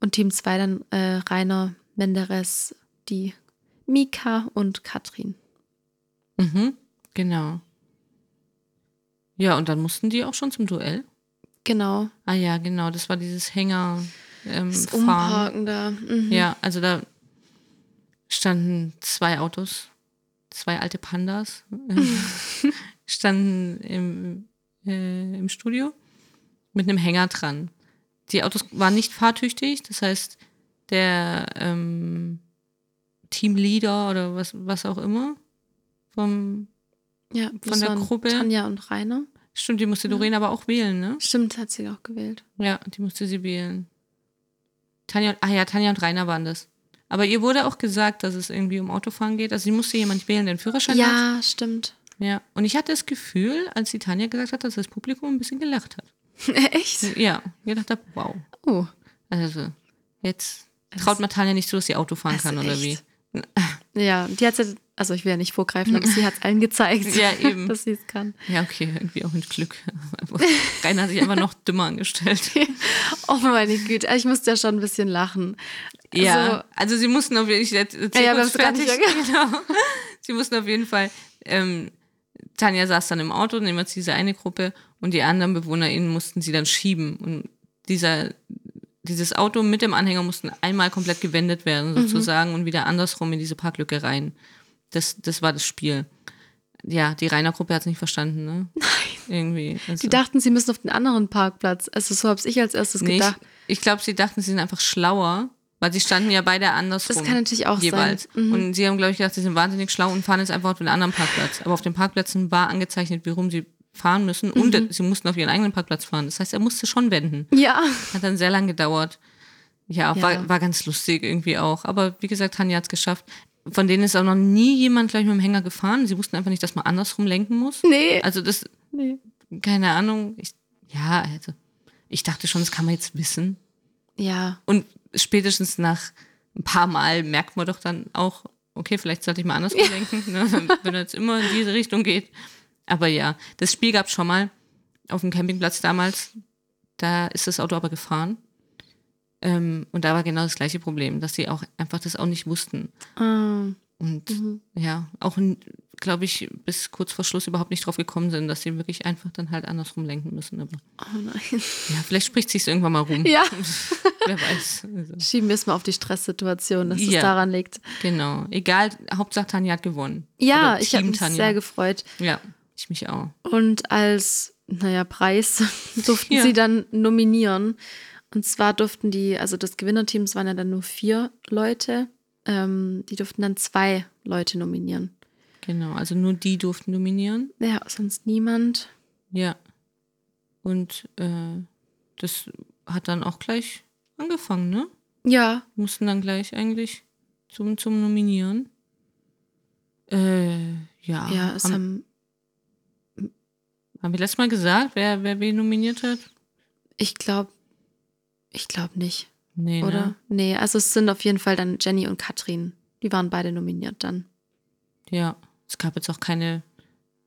Und Team 2 dann äh, Rainer, Menderes, die Mika und Katrin. Mhm, genau. Ja, und dann mussten die auch schon zum Duell. Genau. Ah ja, genau, das war dieses Hänger. Ähm, Das fahren. Umparken da. Mhm. Ja, also da standen zwei Autos, zwei alte Pandas, äh, <laughs> standen im, äh, im Studio mit einem Hänger dran. Die Autos waren nicht fahrtüchtig, das heißt, der ähm, Teamleader oder was, was auch immer vom, Ja, Von der Gruppe? Tanja und Rainer. Stimmt, die musste Doreen aber auch wählen, ne? Stimmt, hat sie auch gewählt. Ja, die musste sie wählen. Tanja, ah ja, Tanja und Rainer waren das. Aber ihr wurde auch gesagt, dass es irgendwie um Autofahren geht. Also sie musste jemand wählen, der einen Führerschein hat. Ja, stimmt. Ja. Und ich hatte das Gefühl, als die Tanja gesagt hat, dass das Publikum ein bisschen gelacht hat. <laughs> Echt? Ja. Ich dachte, wow. Oh. Also, jetzt traut man Tanja nicht zu, dass sie Auto fahren Also kann, oder wie? Ja, die hat ja, also ich will ja nicht vorgreifen, aber sie hat es allen gezeigt, Ja, eben. <laughs> dass sie es kann. Ja, okay, irgendwie auch mit Glück. Rainer hat sich einfach noch dümmer angestellt. <laughs> Oh meine Güte, ich musste ja schon ein bisschen lachen. Ja, also sie mussten auf jeden Fall, Ja, ja, nicht <laughs> genau. Sie mussten auf jeden Fall, ähm, Tanja saß dann im Auto, nehmen wir jetzt diese eine Gruppe und die anderen BewohnerInnen mussten sie dann schieben. Und dieser, dieses Auto mit dem Anhänger mussten einmal komplett gewendet werden, Mhm. sozusagen, und wieder andersrum in diese Parklücke rein. Das, das war das Spiel. Ja, die Rainer-Gruppe hat es nicht verstanden, ne? <laughs> Nein. Irgendwie. Also, Die dachten, sie müssen auf den anderen Parkplatz. Also so habe ich als erstes nee, gedacht. ich ich glaube, sie dachten, sie sind einfach schlauer, weil sie standen ja beide andersrum. Das kann natürlich auch jeweils. sein. Mhm. Und sie haben, glaube ich, gedacht, sie sind wahnsinnig schlau und fahren jetzt einfach auf den anderen Parkplatz. Aber auf den Parkplätzen war angezeichnet, warum sie fahren müssen. Und Mhm. sie mussten auf ihren eigenen Parkplatz fahren. Das heißt, er musste schon wenden. Ja. Hat dann sehr lang gedauert. Ja, Ja. War, war ganz lustig irgendwie auch. Aber wie gesagt, Tanja hat es geschafft. Von denen ist auch noch nie jemand gleich mit dem Hänger gefahren. Sie wussten einfach nicht, dass man andersrum lenken muss. Nee. Also das, nee. keine Ahnung. Ich, ja, also ich dachte schon, das kann man jetzt wissen. Ja. Und spätestens nach ein paar Mal merkt man doch dann auch, okay, vielleicht sollte ich mal andersrum denken, ne, wenn er jetzt immer in diese Richtung geht. Aber ja, das Spiel gab es schon mal auf dem Campingplatz damals. Da ist das Auto aber gefahren. Ähm, und da war genau das gleiche Problem, dass sie auch einfach das auch nicht wussten. Ah. Und Mhm. ja, auch, glaube ich, bis kurz vor Schluss überhaupt nicht drauf gekommen sind, dass sie wirklich einfach dann halt andersrum lenken müssen. Aber Oh nein. ja, vielleicht spricht sich irgendwann mal rum. Ja. <laughs> Wer weiß. Also. Schieben wir es mal auf die Stresssituation, dass Ja. es daran liegt. Genau. Egal, Hauptsache Tanja hat gewonnen. Ja, Oder ich habe mich Tanja. sehr gefreut. Ja, ich mich auch. Und als, naja, Preis <laughs> durften Ja. sie dann nominieren. Und zwar durften die, also das Gewinnerteam, es waren ja dann nur vier Leute, ähm, die durften dann zwei Leute nominieren. Genau. Also nur die durften nominieren. Ja, sonst niemand. Ja. Und äh, das hat dann auch gleich angefangen, ne? Ja, Mussten dann gleich eigentlich zum, zum Nominieren. Äh, ja. ja, es haben, haben, haben wir letztes Mal gesagt, wer, wer wen nominiert hat? ich glaube, ich glaube nicht, Nee, oder? Ne? Nee, also es sind auf jeden Fall dann Jenny und Katrin. Die waren beide nominiert dann. Ja. Es gab jetzt auch keine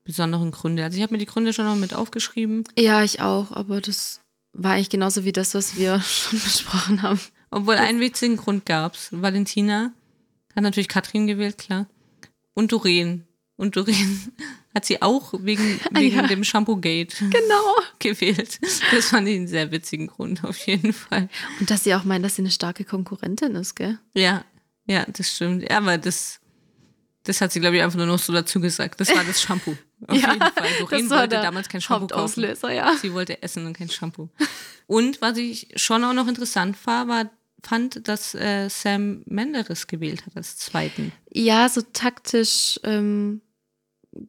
besonderen Gründe. Also ich habe mir die Gründe schon noch mit aufgeschrieben. Ja, ich auch, aber das war eigentlich genauso wie das, was wir <laughs> schon besprochen haben. Obwohl einen witzigen Grund gab's. Valentina hat natürlich Katrin gewählt, klar. Und Doreen. Und Doreen <laughs> hat sie auch wegen, wegen Ah, ja. dem Shampoo-Gate <laughs> Genau. <laughs> gewählt. Das fand ich einen sehr witzigen Grund, auf jeden Fall. Und dass sie auch meint, dass sie eine starke Konkurrentin ist, gell? Ja, ja, das stimmt. Ja, aber das, das hat sie, glaube ich, einfach nur noch so dazu gesagt. Das war das Shampoo. Auf Ja, jeden Fall. Doreen wollte damals kein Shampoo kaufen. Ja. Sie wollte essen und kein Shampoo. Und was ich schon auch noch interessant war, war fand, dass äh, Sam Menderes gewählt hat als zweiten. Ja, so taktisch ähm,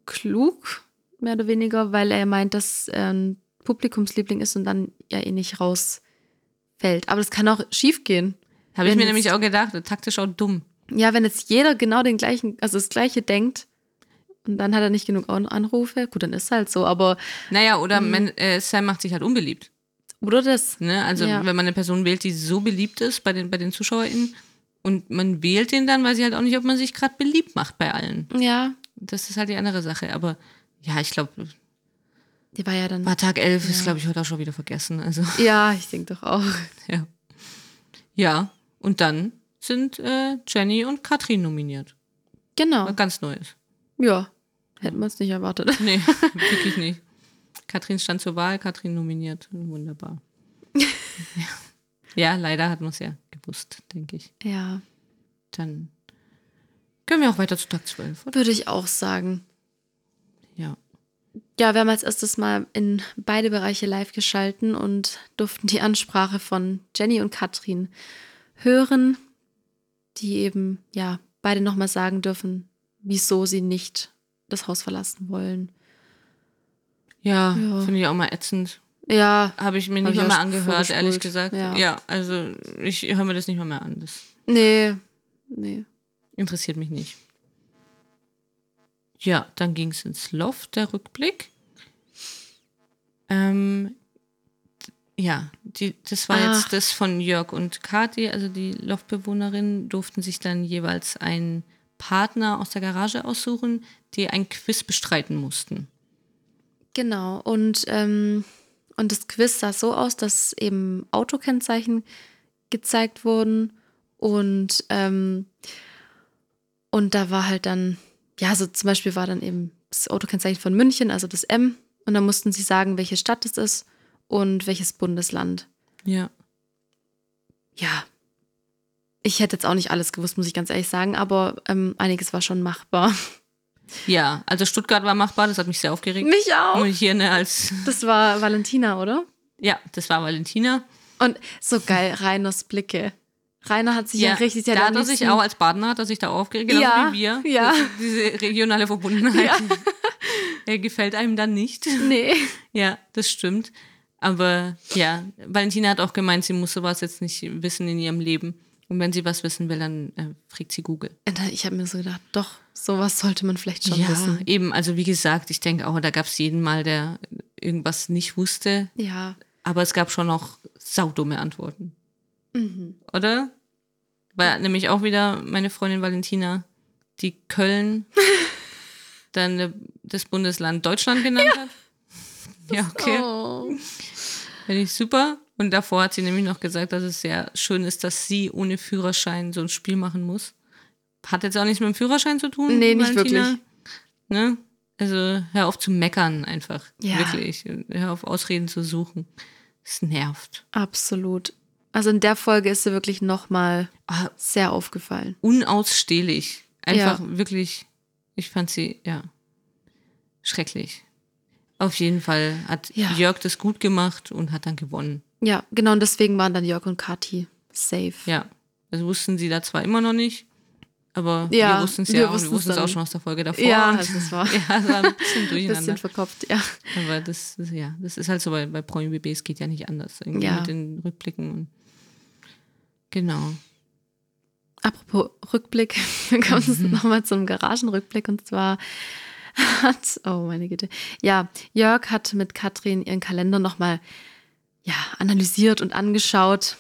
klug, mehr oder weniger, weil er meint, dass er ein Publikumsliebling ist und dann ja eh nicht rausfällt. Aber das kann auch schief gehen. Habe ich mir nämlich auch gedacht, taktisch auch dumm. Ja, wenn jetzt jeder genau den gleichen, also das gleiche denkt und dann hat er nicht genug An- Anrufe, gut, dann ist halt so, aber Naja, oder Mhm. Men, äh, Sam macht sich halt unbeliebt. Oder das. Ne? Also Ja. wenn man eine Person wählt, die so beliebt ist bei den, bei den ZuschauerInnen und man wählt den dann, weiß ich halt auch nicht, ob man sich gerade beliebt macht bei allen. Ja. Das ist halt die andere Sache. Aber ja, ich glaube, Die war ja dann. war Tag 11 ist, glaube ich, heute auch schon wieder vergessen. Also Ja, ich denke doch auch. <laughs> ja. Ja, und dann sind äh, Jenny und Katrin nominiert. Genau. Was ganz Neues. Ja. Hätten wir es nicht erwartet. Nee, <laughs> wirklich nicht. Katrin stand zur Wahl, Katrin nominiert. Wunderbar. ja. <laughs> ja, leider hat man es ja gewusst, denke ich. Ja. Dann können wir auch weiter zu Tag 12, oder? Würde ich auch sagen. Ja. Ja, wir haben als erstes mal in beide Bereiche live geschalten und durften die Ansprache von Jenny und Katrin hören, die eben, ja, beide nochmal sagen dürfen, wieso sie nicht das Haus verlassen wollen. Ja, Ja. finde ich auch mal ätzend. Ja, Habe ich mir nicht ich mal schon angehört, ehrlich gesagt. Ja. Ja, also ich höre mir das nicht mal mehr an. Das nee, nee. Interessiert mich nicht. Ja, dann ging es ins Loft, der Rückblick. Ähm, ja, die, das war Ah. jetzt das von Jörg und Kathi, also die Loftbewohnerinnen durften sich dann jeweils einen Partner aus der Garage aussuchen, die ein Quiz bestreiten mussten. Genau. Und, ähm, und das Quiz sah so aus, dass eben Autokennzeichen gezeigt wurden. Und, ähm, und da war halt dann, ja, so zum Beispiel war dann eben das Autokennzeichen von München, also das M. Und dann mussten sie sagen, welche Stadt es ist und welches Bundesland. Ja. Ja. Ich hätte jetzt auch nicht alles gewusst, muss ich ganz ehrlich sagen, aber ähm, einiges war schon machbar. <laughs> Ja, also Stuttgart war machbar, das hat mich sehr aufgeregt. Mich auch. Und hier ne, als, Das war Valentina, oder? ja, das war Valentina. Und so geil, Rainers Blicke. Rainer hat sich ja, richtig, der da hat er sich auch als Partner, hat er sich da aufgeregt, genauso Ja, wie wir. <laughs> ja. Diese regionale Verbundenheit. Ja. <laughs> Er gefällt einem dann nicht. Nee. <laughs> Ja, das stimmt. Aber ja, Valentina hat auch gemeint, sie muss sowas jetzt nicht wissen in ihrem Leben. Und wenn sie was wissen will, dann äh, fragt sie Google. Ich habe mir so gedacht, doch, sowas sollte man vielleicht schon ja, wissen. eben. Also wie gesagt, ich denke auch, da gab es jeden Mal, der irgendwas nicht wusste. Ja. Aber es gab schon noch saudumme Antworten. Mhm. Oder? War nämlich auch wieder meine Freundin Valentina, die Köln <laughs> dann äh, das Bundesland Deutschland genannt hat. Ja, okay. Oh. Finde ich super. Und davor hat sie nämlich noch gesagt, dass es sehr schön ist, dass sie ohne Führerschein so ein Spiel machen muss. Hat jetzt auch nichts mit dem Führerschein zu tun. Nee, nicht Valentina. wirklich. Ne? Also hör auf zu meckern einfach. Ja. Wirklich. Hör auf Ausreden zu suchen. Es nervt. Absolut. Also in der Folge ist sie wirklich nochmal Ah, sehr aufgefallen. unausstehlich. Einfach Ja. wirklich, ich fand sie, ja, schrecklich. Auf jeden Fall hat Ja. Jörg das gut gemacht und hat dann gewonnen. Ja, genau, und deswegen waren dann Jörg und Kathi safe. Ja. Also wussten sie da zwar immer noch nicht, aber Ja, wir wussten es ja auch, wir wussten es auch schon aus der Folge davor. Ja, also es war ja, es war ein bisschen <laughs> ein durcheinander. bisschen verkopft, ja. aber das, das, ja, das ist halt so bei, bei Promi BB, es geht ja nicht anders. Irgendwie Ja. mit den Rückblicken und genau. Apropos Rückblick, <laughs> wir kommen Mhm. nochmal zum Garagenrückblick und zwar hat, oh meine Güte, ja, Jörg hat mit Katrin ihren Kalender nochmal ja, analysiert und angeschaut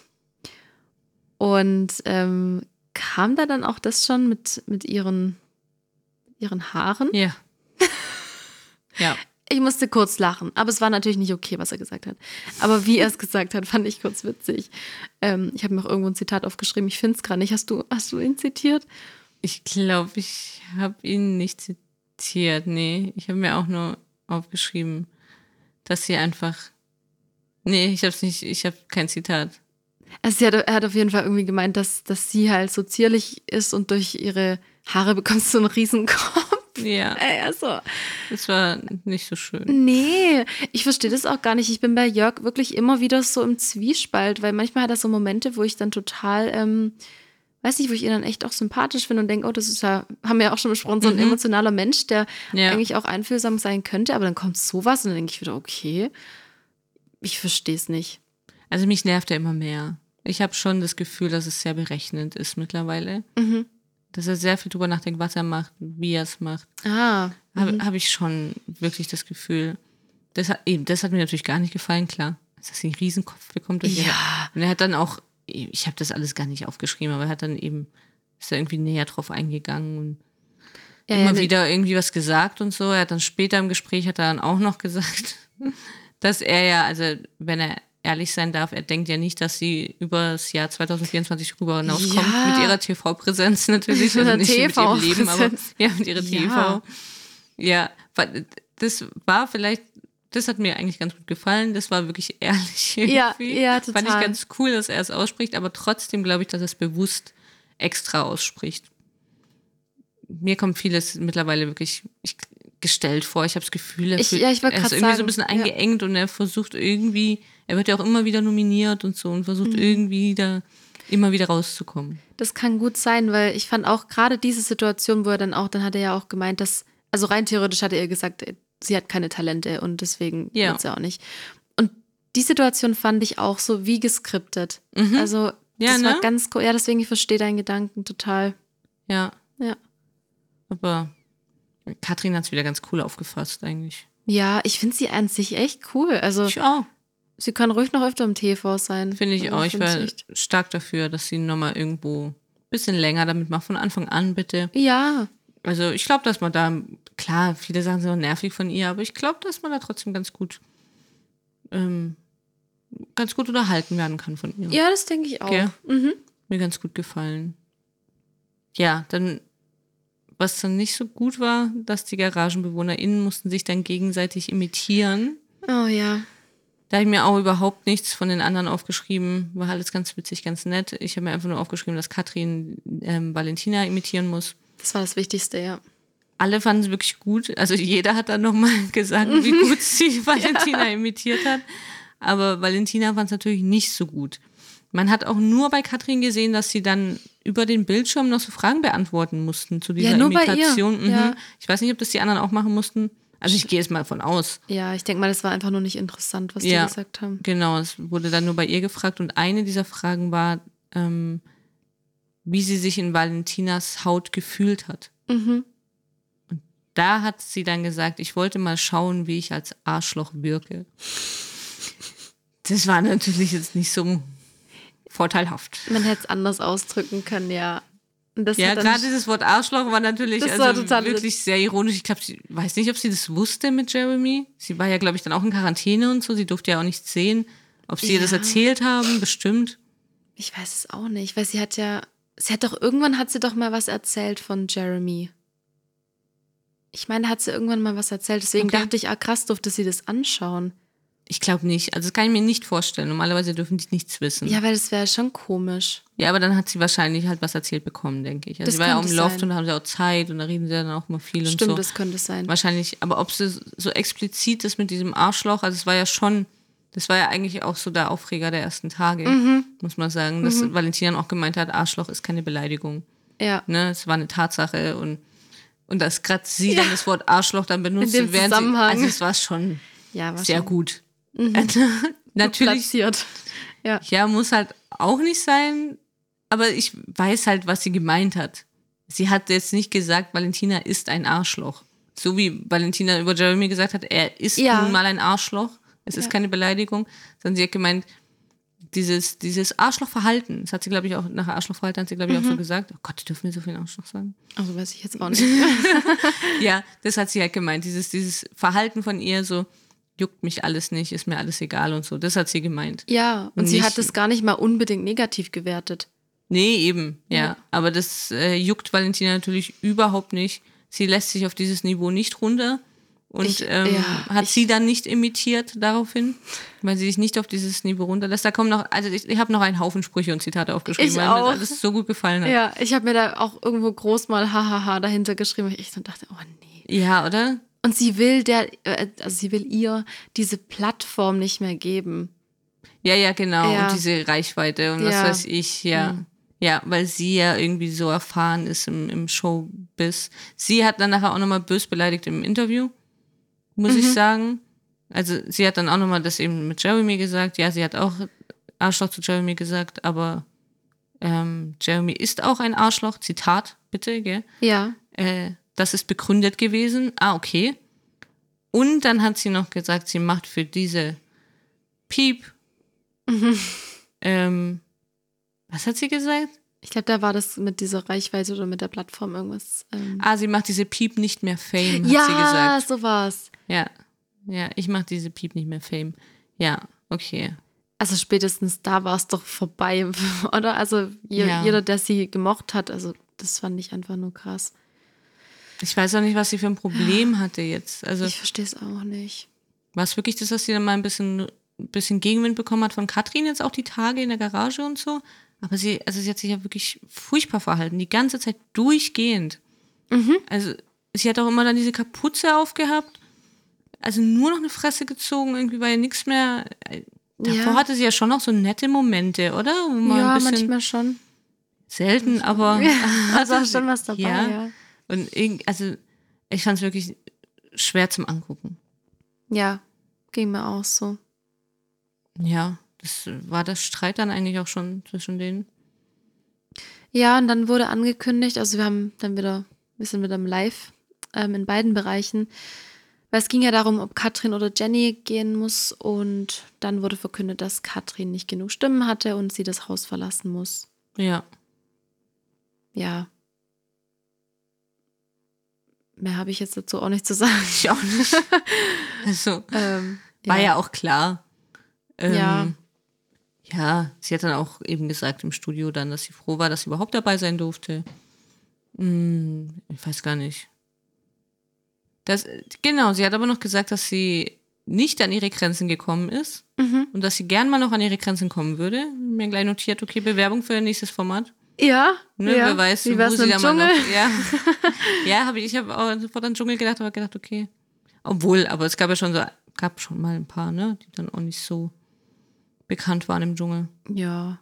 und ähm, kam da dann auch das schon mit, mit ihren, ihren Haaren? Ja. <laughs> ja. Ich musste kurz lachen, aber es war natürlich nicht okay, was er gesagt hat. Aber wie er es gesagt hat, fand ich kurz witzig. Ähm, ich habe mir auch irgendwo ein Zitat aufgeschrieben. Ich finde es gerade nicht. Hast du, hast du ihn zitiert? Ich glaube, ich habe ihn nicht zitiert. Nee, ich habe mir auch nur aufgeschrieben, dass sie einfach. Nee, ich habe nicht, ich habe kein Zitat. Also sie hat, er hat auf jeden Fall irgendwie gemeint, dass, dass sie halt so zierlich ist und durch ihre Haare bekommst du einen Riesenkopf. Ja, Ey, Also, das war nicht so schön. nee, ich verstehe das auch gar nicht. Ich bin bei Jörg wirklich immer wieder so im Zwiespalt, weil manchmal hat er so Momente, wo ich dann total, ähm, weiß nicht, wo ich ihn dann echt auch sympathisch finde und denke, oh, das ist ja, haben wir ja auch schon besprochen, so ein Mhm. emotionaler Mensch, der Ja. eigentlich auch einfühlsam sein könnte, aber dann kommt sowas und dann denke ich wieder, okay, ich verstehe es nicht. Also mich nervt er immer mehr. Ich habe schon das Gefühl, dass es sehr berechnend ist mittlerweile. Mhm. Dass er sehr viel drüber nachdenkt, was er macht, wie er es macht. Ah, Habe hab ich schon wirklich das Gefühl. Das hat, eben, das hat mir natürlich gar nicht gefallen, klar. dass sie einen Riesenkopf bekommt. Ja. Ihre, und er hat dann auch, ich habe das alles gar nicht aufgeschrieben, aber er hat dann eben, ist da irgendwie näher drauf eingegangen und ja, immer ja, wieder irgendwie was gesagt und so. Er hat dann später im Gespräch hat er dann auch noch gesagt, <laughs> dass er ja, also wenn er ehrlich sein darf, er denkt ja nicht, dass sie über das Jahr 2024 rüber hinauskommt ja. mit ihrer TV-Präsenz natürlich. Mit also nicht TV mit ihrem Leben, aber <laughs> ja, mit ihrer TV. Ja, das war vielleicht, das hat mir eigentlich ganz gut gefallen. Das war wirklich ehrlich. Irgendwie. Ja, ja, total. Fand ich ganz cool, dass er es ausspricht, aber trotzdem glaube ich, dass er es bewusst extra ausspricht. Mir kommt vieles mittlerweile wirklich ich, gestellt vor. Ich habe das Gefühl, er, ich, ja, ich er ist irgendwie sagen, so ein bisschen eingeengt ja. und er versucht irgendwie, er wird ja auch immer wieder nominiert und so und versucht mhm. irgendwie da immer wieder rauszukommen. Das kann gut sein, weil ich fand auch gerade diese Situation, wo er dann auch, dann hat er ja auch gemeint, dass, also rein theoretisch hatte er gesagt, sie hat keine Talente und deswegen ja. wird sie auch nicht. Und die Situation fand ich auch so wie geskriptet. Mhm. Also ja, das ne? war ganz, ja, deswegen ich verstehe deinen Gedanken total. Ja. Ja. Aber Katrin hat es wieder ganz cool aufgefasst, eigentlich. Ja, ich finde sie an sich echt cool. Also, ich auch. Sie kann ruhig noch öfter im TV sein. Finde ich auch. Ich wäre stark dafür, dass sie nochmal irgendwo ein bisschen länger damit macht. Von Anfang an, bitte. Ja. Also, ich glaube, dass man da, klar, viele sagen so nervig von ihr, aber ich glaube, dass man da trotzdem ganz gut, ähm, ganz gut unterhalten werden kann von ihr. Ja, das denke ich auch. Okay. Mhm. Mir ganz gut gefallen. Ja, dann was dann nicht so gut war, dass die GaragenbewohnerInnen mussten sich dann gegenseitig imitieren. Oh ja. Da habe ich mir auch überhaupt nichts von den anderen aufgeschrieben. War alles ganz witzig, ganz nett. Ich habe mir einfach nur aufgeschrieben, dass Katrin ähm, Valentina imitieren muss. Das war das Wichtigste, ja. Alle fanden es wirklich gut. Also jeder hat dann nochmal <laughs> gesagt, wie gut <laughs> sie Valentina ja. imitiert hat. Aber Valentina fand es natürlich nicht so gut. Man hat auch nur bei Katrin gesehen, dass sie dann über den Bildschirm noch so Fragen beantworten mussten zu dieser ja, nur Imitation. Bei ihr. Mhm. Ja. Ich weiß nicht, ob das die anderen auch machen mussten. Also ich gehe jetzt mal von aus. Ja, ich denke mal, das war einfach nur nicht interessant, was ja, die gesagt haben. Genau, es wurde dann nur bei ihr gefragt und eine dieser Fragen war, ähm, wie sie sich in Valentinas Haut gefühlt hat. Mhm. Und da hat sie dann gesagt, ich wollte mal schauen, wie ich als Arschloch wirke. Das war natürlich jetzt nicht so vorteilhaft. Man hätte es anders ausdrücken können, ja. ja, gerade dieses Wort Arschloch war natürlich also war wirklich sehr ironisch. Ich glaube, sie weiß nicht, ob sie das wusste mit Jeremy. Sie war ja, glaube ich, dann auch in Quarantäne und so. Sie durfte ja auch nichts sehen. Ob sie ja. ihr das erzählt haben, bestimmt. Ich weiß es auch nicht, weil sie hat ja, sie hat doch irgendwann hat sie doch mal was erzählt von Jeremy. Ich meine, hat sie irgendwann mal was erzählt. Deswegen okay. dachte ich, ah krass, durfte sie das anschauen. Ich glaube nicht. Also das kann ich mir nicht vorstellen. Normalerweise dürfen die nichts wissen. Ja, weil das wäre schon komisch. Ja, aber dann hat sie wahrscheinlich halt was erzählt bekommen, denke ich. Also das sie war ja auch im Loft sein. und da haben sie auch Zeit und da reden sie dann auch mal viel Stimmt, und so. Stimmt, das könnte sein. Wahrscheinlich, aber ob sie so explizit ist mit diesem Arschloch, also es war ja schon, das war ja eigentlich auch so der Aufreger der ersten Tage, mhm. muss man sagen. Dass mhm. Valentina auch gemeint hat, Arschloch ist keine Beleidigung. Ja. Ne, es war eine Tatsache und, und dass gerade sie ja. dann das Wort Arschloch dann benutzt, In dem Zusammenhang. Sie, also es war schon ja, war sehr schon. gut. Mhm. <laughs> Natürlich. Platziert. Ja. ja, muss halt auch nicht sein, aber ich weiß halt, was sie gemeint hat. Sie hat jetzt nicht gesagt, Valentina ist ein Arschloch. So wie Valentina über Jeremy gesagt hat, er ist ja. nun mal ein Arschloch. Es ja. ist keine Beleidigung, sondern sie hat gemeint, dieses, dieses Arschlochverhalten, das hat sie, glaube ich, auch nach Arschlochverhalten hat sie, glaube ich, mhm. auch so gesagt. Oh Gott, dürfen wir so viel Arschloch sagen? Also weiß ich jetzt auch <laughs> nicht. ja, das hat sie halt gemeint. Dieses, dieses Verhalten von ihr so, juckt mich alles nicht, ist mir alles egal und so. Das hat sie gemeint. Ja, und, und sie nicht, hat das gar nicht mal unbedingt negativ gewertet. Nee, eben, ja. ja. Aber das äh, juckt Valentina natürlich überhaupt nicht. Sie lässt sich auf dieses Niveau nicht runter. Und ich, ähm, ja, hat ich, sie dann nicht imitiert daraufhin, weil sie sich nicht auf dieses Niveau runterlässt. Da kommen noch, also ich, ich habe noch einen Haufen Sprüche und Zitate aufgeschrieben, weil auch. mir das so gut gefallen hat. Ja, ich habe mir da auch irgendwo groß mal hahaha dahinter geschrieben, weil ich so dachte, oh nee. Ja, oder? Und sie will der, äh, also sie will ihr diese Plattform nicht mehr geben. Ja, ja, genau. Ja. Und diese Reichweite und ja. was weiß ich, ja. Mhm. Ja, weil sie ja irgendwie so erfahren ist im, im Showbiz. Sie hat dann nachher auch nochmal bös beleidigt im Interview, muss mhm. ich sagen. Also sie hat dann auch nochmal das eben mit Jeremy gesagt. Ja, sie hat auch Arschloch zu Jeremy gesagt, aber ähm, Jeremy ist auch ein Arschloch. Zitat, bitte, gell? Ja. Äh, das ist begründet gewesen. Ah, okay. Und dann hat sie noch gesagt, sie macht für diese Piep Mhm. <laughs> Ähm, was hat sie gesagt? Ich glaube, da war das mit dieser Reichweite oder mit der Plattform irgendwas. Ähm ah, sie macht diese Piep nicht mehr Fame, hat ja, sie gesagt. Ja, so war's. Ja, ja, ich mache diese Piep nicht mehr Fame. Ja, okay. Also spätestens da war es doch vorbei, <laughs> oder? Also je, ja. jeder, der sie gemocht hat, also das fand ich einfach nur krass. Ich weiß auch nicht, was sie für ein Problem hatte jetzt. Also, ich verstehe es auch nicht. War es wirklich das, dass sie dann mal ein bisschen, ein bisschen Gegenwind bekommen hat von Katrin jetzt auch die Tage in der Garage und so? Aber sie, also sie hat sich ja wirklich furchtbar verhalten, die ganze Zeit durchgehend. Mhm. Also sie hat auch immer dann diese Kapuze aufgehabt, also nur noch eine Fresse gezogen, irgendwie war ja nichts mehr. Davor ja. hatte sie ja schon noch so nette Momente, oder? ja, manchmal schon. Selten, aber. Ja, <laughs> also schon was dabei, ja. ja. Und also ich fand es wirklich schwer zum Angucken. Ja, ging mir auch so. Ja, das war das Streit dann eigentlich auch schon zwischen denen. Ja, und dann wurde angekündigt, also wir haben dann wieder, wir sind wieder im Live ähm, in beiden Bereichen, weil es ging ja darum, ob Katrin oder Jenny gehen muss und dann wurde verkündet, dass Katrin nicht genug Stimmen hatte und sie das Haus verlassen muss. Ja. Ja. Mehr habe ich jetzt dazu auch nicht zu sagen. <laughs> Ich auch nicht. Also, ähm, war ja. ja. auch klar. Ähm, ja. Ja, sie hat dann auch eben gesagt im Studio dann, dass sie froh war, dass sie überhaupt dabei sein durfte. Hm, ich weiß gar nicht. Das, genau, sie hat aber noch gesagt, dass sie nicht an ihre Grenzen gekommen ist mhm. und dass sie gern mal noch an ihre Grenzen kommen würde. Mir gleich notiert, okay, Bewerbung für ein nächstes Format. Ja. Ne, ja. Wer weiß, Wie sie da mal noch. Ja, <laughs> ja habe ich, ich habe auch sofort an Dschungel gedacht, aber gedacht, okay. Obwohl, aber es gab ja schon so, gab schon mal ein paar, ne, die dann auch nicht so bekannt waren im Dschungel. Ja.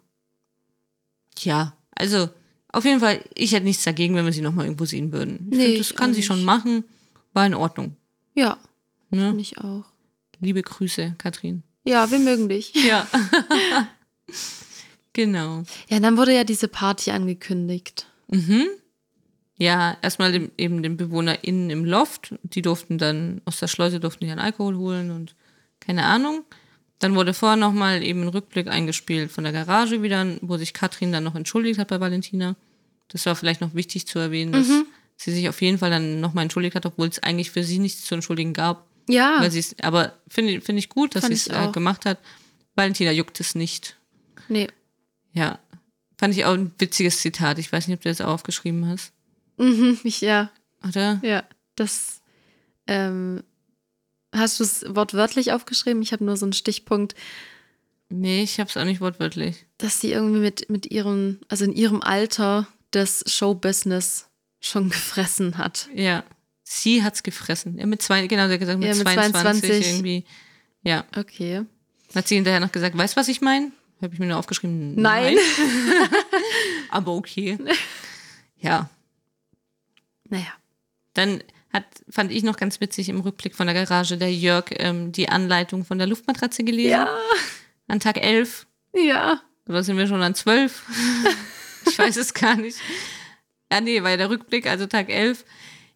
Ja, also auf jeden Fall, ich hätte nichts dagegen, wenn wir sie nochmal irgendwo sehen würden. Ich nee, find, das kann sie schon machen. War in Ordnung. Ja. Ne? Finde ich auch. Liebe Grüße, Katrin. Ja, wir mögen dich. Ja. <laughs> genau. Ja, dann wurde ja diese Party angekündigt. Mhm. Ja, erstmal dem, eben den BewohnerInnen im Loft. Die durften dann aus der Schleuse durften die dann Alkohol holen und keine Ahnung. Dann wurde vorher nochmal eben ein Rückblick eingespielt von der Garage wieder, wo sich Katrin dann noch entschuldigt hat bei Valentina. Das war vielleicht noch wichtig zu erwähnen, dass mhm. sie sich auf jeden Fall dann nochmal entschuldigt hat, obwohl es eigentlich für sie nichts zu entschuldigen gab. Ja. Weil aber finde find ich gut, dass sie es äh, gemacht hat. Valentina juckt es nicht. Nee. Ja. Fand ich auch ein witziges Zitat. Ich weiß nicht, ob du das auch aufgeschrieben hast. Mhm, ich, ja. Oder? Ja, das ähm, Hast du es wortwörtlich aufgeschrieben? Ich habe nur so einen Stichpunkt. Nee, ich habe es auch nicht wortwörtlich. Dass sie irgendwie mit, mit ihrem, also in ihrem Alter das Showbusiness schon gefressen hat. Ja, sie hat es gefressen. Ja, mit zwei, genau, sie hat gesagt, mit, ja, mit 22, 22 irgendwie. Ja. Okay. Hat sie hinterher noch gesagt, weißt du, was ich meine? Habe ich mir nur aufgeschrieben. Nein. Nein. <laughs> Aber okay. <laughs> Ja. Naja. Dann hat, fand ich noch ganz witzig im Rückblick von der Garage, der Jörg ähm, die Anleitung von der Luftmatratze gelesen. Ja. An Tag 11. Ja. Oder sind wir schon an 12? <laughs> ich weiß es gar nicht. Ah, nee, war ja der Rückblick, also Tag 11.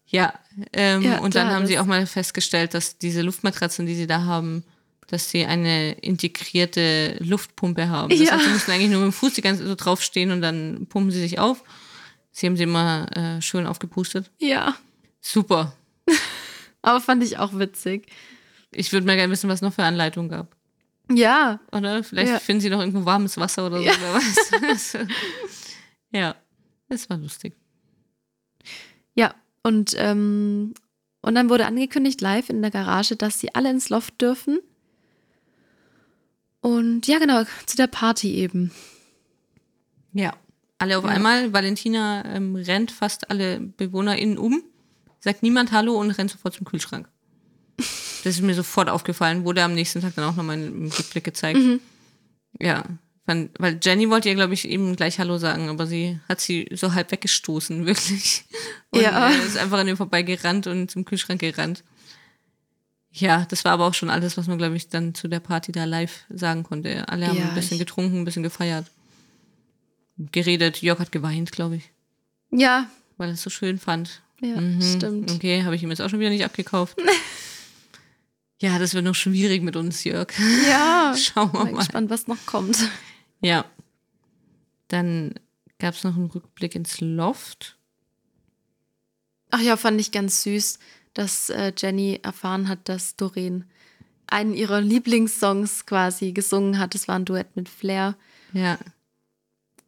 Ja, ähm, ja und dann haben sie auch mal festgestellt, dass diese Luftmatratzen, die sie da haben, dass sie eine integrierte Luftpumpe haben. Das ja. heißt, sie müssen eigentlich nur mit dem Fuß die ganze Zeit so draufstehen und dann pumpen sie sich auf. Sie haben sie immer äh, schön aufgepustet. Ja. Super. <laughs> Aber fand ich auch witzig. Ich würde mal gerne wissen, was es noch für Anleitungen gab. Ja. Oder vielleicht ja. finden sie noch irgendwo warmes Wasser oder so, ja. wer weiß. <laughs> <laughs> ja, es war lustig. Ja, und, ähm, und dann wurde angekündigt live in der Garage, dass sie alle ins Loft dürfen. Und ja, genau, zu der Party eben. Ja, alle auf ja. einmal. Valentina ähm, rennt fast alle BewohnerInnen um sagt niemand Hallo und rennt sofort zum Kühlschrank. <laughs> Das ist mir sofort aufgefallen, wurde am nächsten Tag dann auch nochmal im Rückblick gezeigt. Mhm. Ja, weil Jenny wollte ihr, glaube ich, eben gleich Hallo sagen, aber sie hat sie so halb weggestoßen, <laughs> wirklich. Und ja. ist einfach an ihr vorbeigerannt und zum Kühlschrank gerannt. Ja, das war aber auch schon alles, was man, glaube ich, dann zu der Party da live sagen konnte. Alle haben ja, ein bisschen getrunken, ein bisschen gefeiert. Geredet. Jörg hat geweint, glaube ich. Ja. Weil er es so schön fand. Ja, mhm. stimmt. Okay, habe ich ihm jetzt auch schon wieder nicht abgekauft. <laughs> Ja, das wird noch schwierig mit uns, Jörg. Ja. <laughs> Schauen wir Bin mal. gespannt, was noch kommt. Ja. Dann gab es noch einen Rückblick ins Loft. Ach ja, fand ich ganz süß, dass äh, Jenny erfahren hat, dass Doreen einen ihrer Lieblingssongs quasi gesungen hat. Das war ein Duett mit Flair. Ja.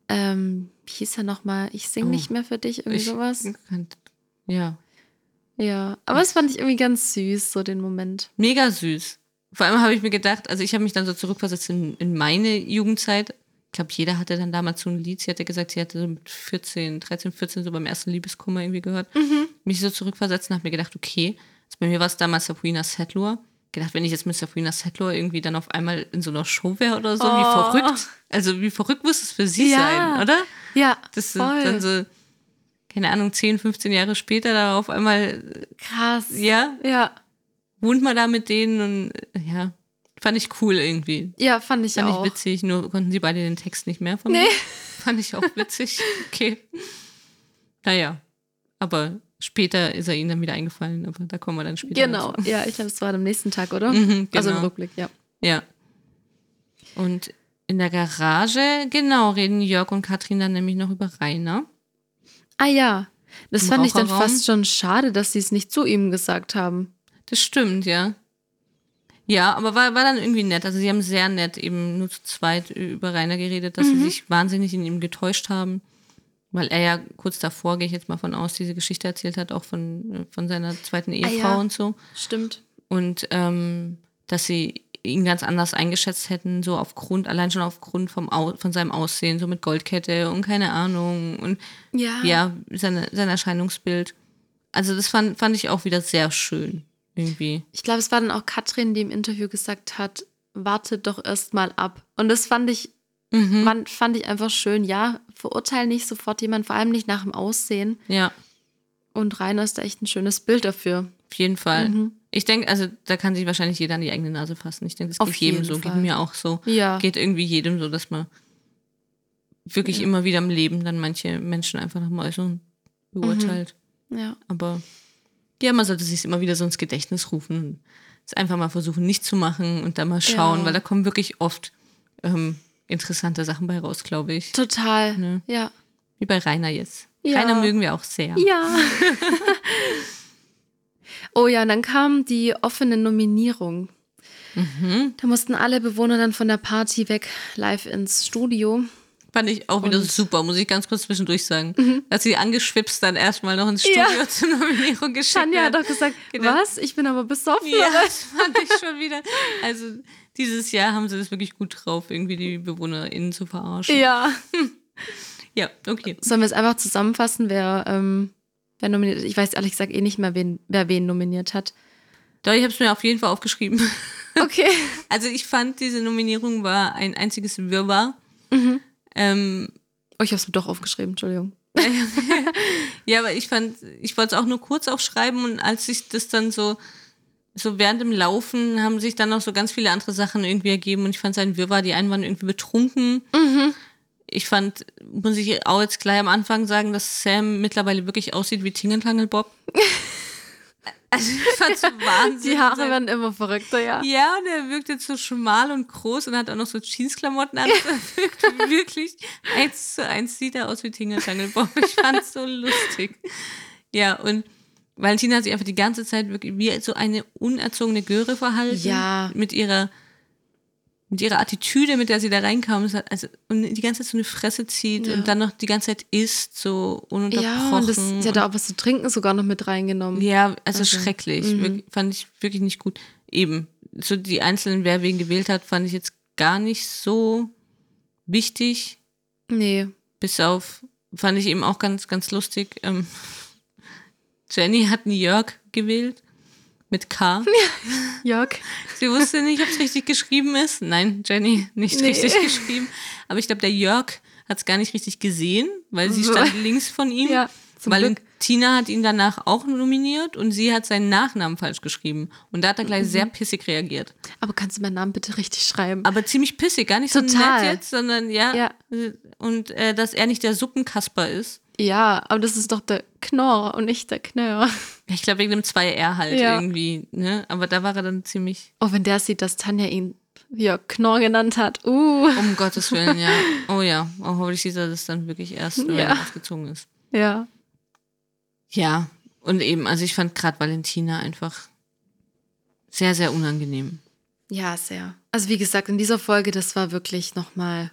Ähm, wie hieß er nochmal? Ich sing Oh. nicht mehr für dich, irgendwie Ich- sowas. Ja. Ja, aber das fand ich irgendwie ganz süß, so den Moment. Mega süß. Vor allem habe ich mir gedacht, also ich habe mich dann so zurückversetzt in, in meine Jugendzeit. Ich glaube, jeder hatte dann damals so ein Lied. Sie hatte gesagt, sie hatte so mit 14, 13, 14 so beim ersten Liebeskummer irgendwie gehört. Mich so zurückversetzt und habe mir gedacht, okay, also bei mir war es damals Sabrina Settler. Gedacht, wenn ich jetzt mit Sabrina Settler irgendwie dann auf einmal in so einer Show wäre oder so, wie Oh. verrückt. Also wie verrückt muss es für sie Ja. sein, oder? Ja, Das voll. sind dann so, keine Ahnung, 10, 15 Jahre später da auf einmal, krass. ja, Ja, wohnt man da mit denen und ja, fand ich cool irgendwie. ja, fand ich Fand auch. ich witzig, nur konnten sie beide den Text nicht mehr von Nee. mir. <laughs> Fand ich auch witzig. Okay. Naja, aber später ist er ihnen dann wieder eingefallen, aber da kommen wir dann später Genau, dazu. ja, ich glaube, es war am nächsten Tag, oder? Mhm, Also im genau. Rückblick, ja. Ja. Und in der Garage, genau, reden Jörg und Katrin dann nämlich noch über Rainer. Ah ja, das Im fand ich dann fast schon schade, dass sie es nicht zu ihm gesagt haben. Das stimmt, ja. Ja, aber war, war dann irgendwie nett. Also sie haben sehr nett eben nur zu zweit über Rainer geredet, dass sie sich wahnsinnig in ihm getäuscht haben. Weil er ja kurz davor, gehe ich jetzt mal von aus, diese Geschichte erzählt hat, auch von, von seiner zweiten Ehefrau ja. und so. Stimmt. Und ähm, dass sie ihn ganz anders eingeschätzt hätten, so aufgrund, allein schon aufgrund vom Au von seinem Aussehen, so mit Goldkette und keine Ahnung und Ja. ja, seine, sein Erscheinungsbild. Also das fand, fand ich auch wieder sehr schön, irgendwie. Ich glaube, es war dann auch Katrin, die im Interview gesagt hat, wartet doch erst mal ab. Und das fand ich, Mhm. fand, fand ich einfach schön. Ja, verurteile nicht sofort jemand, vor allem nicht nach dem Aussehen. Ja, Und Rainer ist da echt ein schönes Bild dafür. auf jeden Fall. Mhm. Ich denke, also da kann sich wahrscheinlich jeder an die eigene Nase fassen. Ich denke, das Auf geht jedem so, Fall. geht mir auch so. Ja. Geht irgendwie jedem so, dass man wirklich Ja. immer wieder im Leben dann manche Menschen einfach nach dem Äußeren beurteilt. Ja. Aber ja, man sollte sich immer wieder so ins Gedächtnis rufen und es einfach mal versuchen, nicht zu machen und dann mal schauen, Ja. weil da kommen wirklich oft ähm, interessante Sachen bei raus, glaube ich. Total. Ne? Ja. Wie bei Rainer jetzt. Ja. Rainer mögen wir auch sehr. Ja. <laughs> oh ja, und dann kam die offene Nominierung. Mhm. Da mussten alle Bewohner dann von der Party weg live ins Studio. Fand ich auch wieder Und- Mhm. super, muss ich ganz kurz zwischendurch sagen. Dass sie angeschwipst dann erstmal noch ins Studio Ja. <laughs> zur Nominierung geschickt Tanja hat doch gesagt, Genau. was? Ich bin aber besoffen. Ja, das fand ich schon wieder. Also dieses Jahr haben sie das wirklich gut drauf, irgendwie die BewohnerInnen zu verarschen. ja. <laughs> Ja, okay. Sollen wir es einfach zusammenfassen, wer, ähm, wer nominiert ist? Ich weiß ehrlich gesagt eh nicht mehr, wen, wer wen nominiert hat. Doch, ich habe es mir auf jeden Fall aufgeschrieben. Okay. <laughs> Also ich fand, diese Nominierung war ein einziges Wirrwarr. Ähm, Oh, ich habe es mir doch aufgeschrieben, Entschuldigung. <laughs> ja, aber ich fand, ich wollte es auch nur kurz aufschreiben und als ich das dann so, so während dem Laufen haben sich dann noch so ganz viele andere Sachen irgendwie ergeben und ich fand es ein Wirrwarr. Die einen waren irgendwie betrunken. Ich fand, muss ich auch jetzt gleich am Anfang sagen, dass Sam mittlerweile wirklich aussieht wie Tingeltangel Bob. <laughs> Also ich fand es <laughs> Wahnsinn. Die Haare werden immer verrückter, ja. Ja, und er wirkt jetzt so schmal und groß und hat auch noch so Jeansklamotten an. Er wirkt wirklich eins zu eins sieht er aus wie Tingeltangel Bob. Ich fand's so lustig. Ja, und Valentina hat sich einfach die ganze Zeit wirklich wie so eine unerzogene Göre verhalten. Ja. Mit ihrer, mit ihrer Attitüde, mit der sie da reinkam. Hat Also, und die ganze Zeit so eine Fresse zieht Ja. und dann noch die ganze Zeit isst, so ununterbrochen. Ja, und das, sie hat auch was zu trinken sogar noch mit reingenommen. Ja, also, Also, schrecklich. mhm. Wirklich, fand ich wirklich nicht gut. Eben, so die einzelnen, wer wen gewählt hat, fand ich jetzt gar nicht so wichtig. Nee. Bis auf, fand ich eben auch ganz, ganz lustig. Ähm, <laughs> Jenny hat einen Jörg gewählt. Mit K. Jörg. Sie wusste nicht, ob es richtig geschrieben ist. Nein, Jenny, nicht Nee. richtig geschrieben. Aber ich glaube, der Jörg hat es gar nicht richtig gesehen, weil sie So. stand links von ihm. Ja. Valentina hat ihn danach auch nominiert und sie hat seinen Nachnamen falsch geschrieben. Und da hat er gleich sehr pissig reagiert. Aber kannst du meinen Namen bitte richtig schreiben? Aber ziemlich pissig, gar nicht so Total. nett jetzt, sondern ja. Ja. Und äh, dass er nicht der Suppenkasper ist. Ja, aber das ist doch der Knorr und nicht der Knör. Ich glaube, wegen dem 2R halt ja. irgendwie, ne? Aber da war er dann ziemlich. Oh, wenn der sieht, dass Tanja ihn ja, Knorr genannt hat. Uh. Um Gottes Willen, ja. Oh ja. Oh, hoffentlich sieht er das dann wirklich erst, wenn ja. er aufgezogen ist. Ja. Ja. Und eben, also ich fand gerade Valentina einfach sehr, sehr unangenehm. Ja, sehr. Also wie gesagt, in dieser Folge, das war wirklich nochmal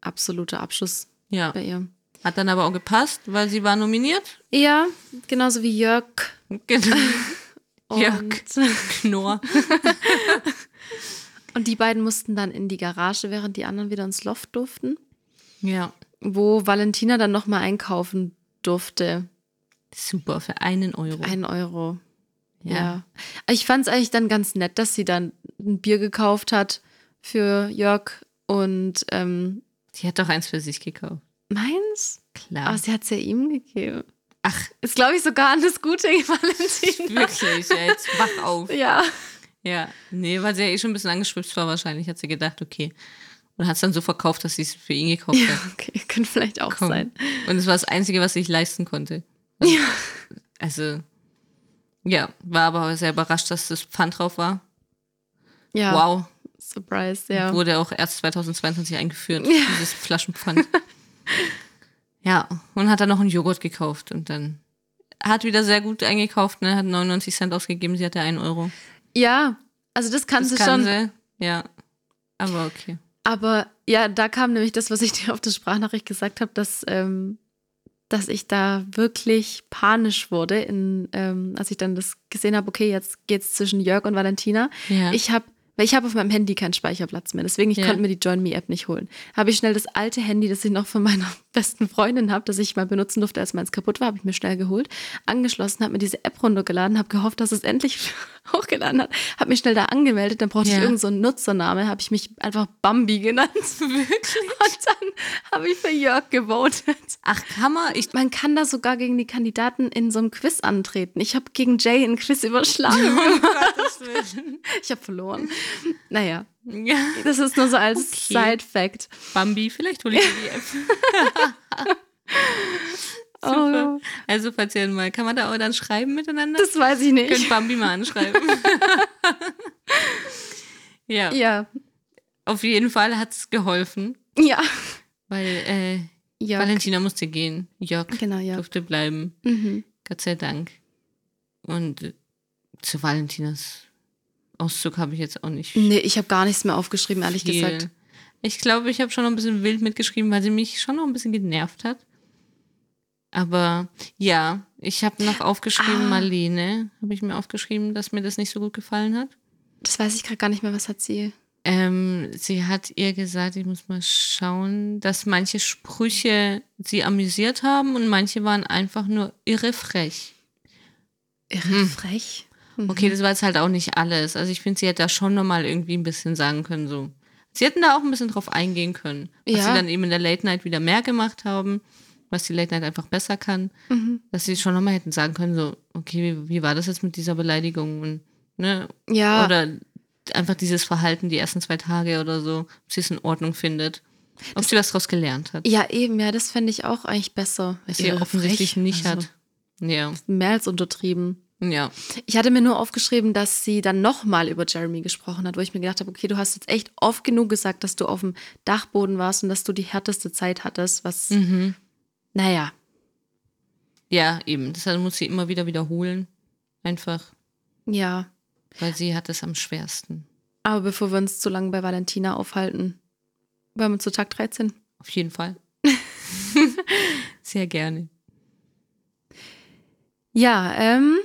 absoluter Abschluss ja. bei ihr. Hat dann aber auch gepasst, weil sie war nominiert. Ja, genauso wie Jörg. Genau. <laughs> Jörg Knorr. <laughs> Und die beiden mussten dann in die Garage, während die anderen wieder ins Loft durften. Ja. Wo Valentina dann nochmal einkaufen durfte. Super, für einen Euro. Einen Euro. Ja. ja. Ich fand es eigentlich dann ganz nett, dass sie dann ein Bier gekauft hat für Jörg und ähm, Sie hat doch eins für sich gekauft. Meins? Klar. Aber sie hat es ja ihm gegeben. Ach. Ist, glaube ich, sogar an das gute <laughs> Valentin. Wirklich, ja, jetzt wach auf. Ja. Ja, nee, weil sie ja eh schon ein bisschen angeschwipst war wahrscheinlich, hat sie gedacht, okay. Und hat es dann so verkauft, dass sie es für ihn gekauft ja, hat. Okay, könnte vielleicht auch Komm. sein. Und es war das Einzige, was ich leisten konnte. Also, ja. Also, ja, war aber sehr überrascht, dass das Pfand drauf war. Ja. Wow. Surprise, ja. Wurde auch erst 2022 eingeführt, ja. dieses Flaschenpfand. <laughs> ja, und hat dann noch einen Joghurt gekauft und dann hat wieder sehr gut eingekauft, ne? Hat 99 Cent ausgegeben, sie hatte einen Euro. Ja, also das kann das sie kann schon. Sie. Ja, aber okay. Aber ja, da kam nämlich das, was ich <laughs> dir auf der Sprachnachricht gesagt habe, dass, ähm, dass ich da wirklich panisch wurde, in, ähm, als ich dann das gesehen habe, okay, jetzt geht's zwischen Jörg und Valentina. Ja. Ich habe weil ich habe auf meinem Handy keinen Speicherplatz mehr. Deswegen, ich ja. konnte mir die Join Me App nicht holen. Habe ich schnell das alte Handy, das ich noch von meiner <laughs> besten Freundin habe, das ich mal benutzen durfte, als meins kaputt war, habe ich mir schnell geholt, angeschlossen, habe mir diese App runtergeladen, habe gehofft, dass es endlich <laughs> hochgeladen hat, habe mich schnell da angemeldet, dann brauchte ja. ich irgendeinen so einen Nutzername, habe ich mich einfach Bambi genannt. <laughs> Wirklich? Und dann habe ich für Jörg gewotet. Ach, kann man? Ich man kann da sogar gegen die Kandidaten in so einem Quiz antreten. Ich habe gegen Jay einen Quiz überschlagen. Oh, ich habe verloren. Naja. Ja. Das ist nur so als okay. Side-Fact. Bambi, vielleicht hole ich dir die App. <laughs> Super. Oh. Also, falls ihr mal, kann man da auch dann schreiben miteinander? Das weiß ich nicht. Könnt Bambi mal anschreiben. <laughs> ja. Ja. Auf jeden Fall hat es geholfen. Ja. Weil äh, Valentina musste gehen. Jörg genau, ja. durfte bleiben. Mhm. Gott sei Dank. Und zu Valentinas Auszug habe ich jetzt auch nicht. Nee, ich habe gar nichts mehr aufgeschrieben, ehrlich viel. gesagt. Ich glaube, ich habe schon noch ein bisschen wild mitgeschrieben, weil sie mich schon noch ein bisschen genervt hat. Aber ja, ich habe noch aufgeschrieben, ah. Marlene, habe ich mir aufgeschrieben, dass mir das nicht so gut gefallen hat. Das weiß ich gerade gar nicht mehr, was hat sie? Ähm, sie hat ihr gesagt, ich muss mal schauen, dass manche Sprüche sie amüsiert haben und manche waren einfach nur irre frech. Irre frech? Mhm. Okay, das war jetzt halt auch nicht alles. Also ich finde, sie hätte da schon nochmal irgendwie ein bisschen sagen können, so. Sie hätten da auch ein bisschen drauf eingehen können, was ja. sie dann eben in der Late Night wieder mehr gemacht haben, was die Late Night einfach besser kann. Mhm. Dass sie schon nochmal hätten sagen können, so, okay, wie, wie, war das jetzt mit dieser Beleidigung? Und, ne? Ja. Oder einfach dieses Verhalten die ersten zwei Tage oder so, ob sie es in Ordnung findet. Ob das, sie was daraus gelernt hat. Ja, eben, ja, das fände ich auch eigentlich besser. Was sie offensichtlich nicht also, hat. Ja. Mehr als untertrieben. Ja. Ich hatte mir nur aufgeschrieben, dass sie dann nochmal über Jeremy gesprochen hat, wo ich mir gedacht habe, okay, du hast jetzt echt oft genug gesagt, dass du auf dem Dachboden warst und dass du die härteste Zeit hattest, was, mhm. naja. Ja, eben. Das muss sie immer wieder wiederholen. Einfach. Ja. Weil sie hat es am schwersten. Aber bevor wir uns zu lange bei Valentina aufhalten, wollen wir zu Tag 13? Auf jeden Fall. <laughs> Sehr gerne. Ja, ähm,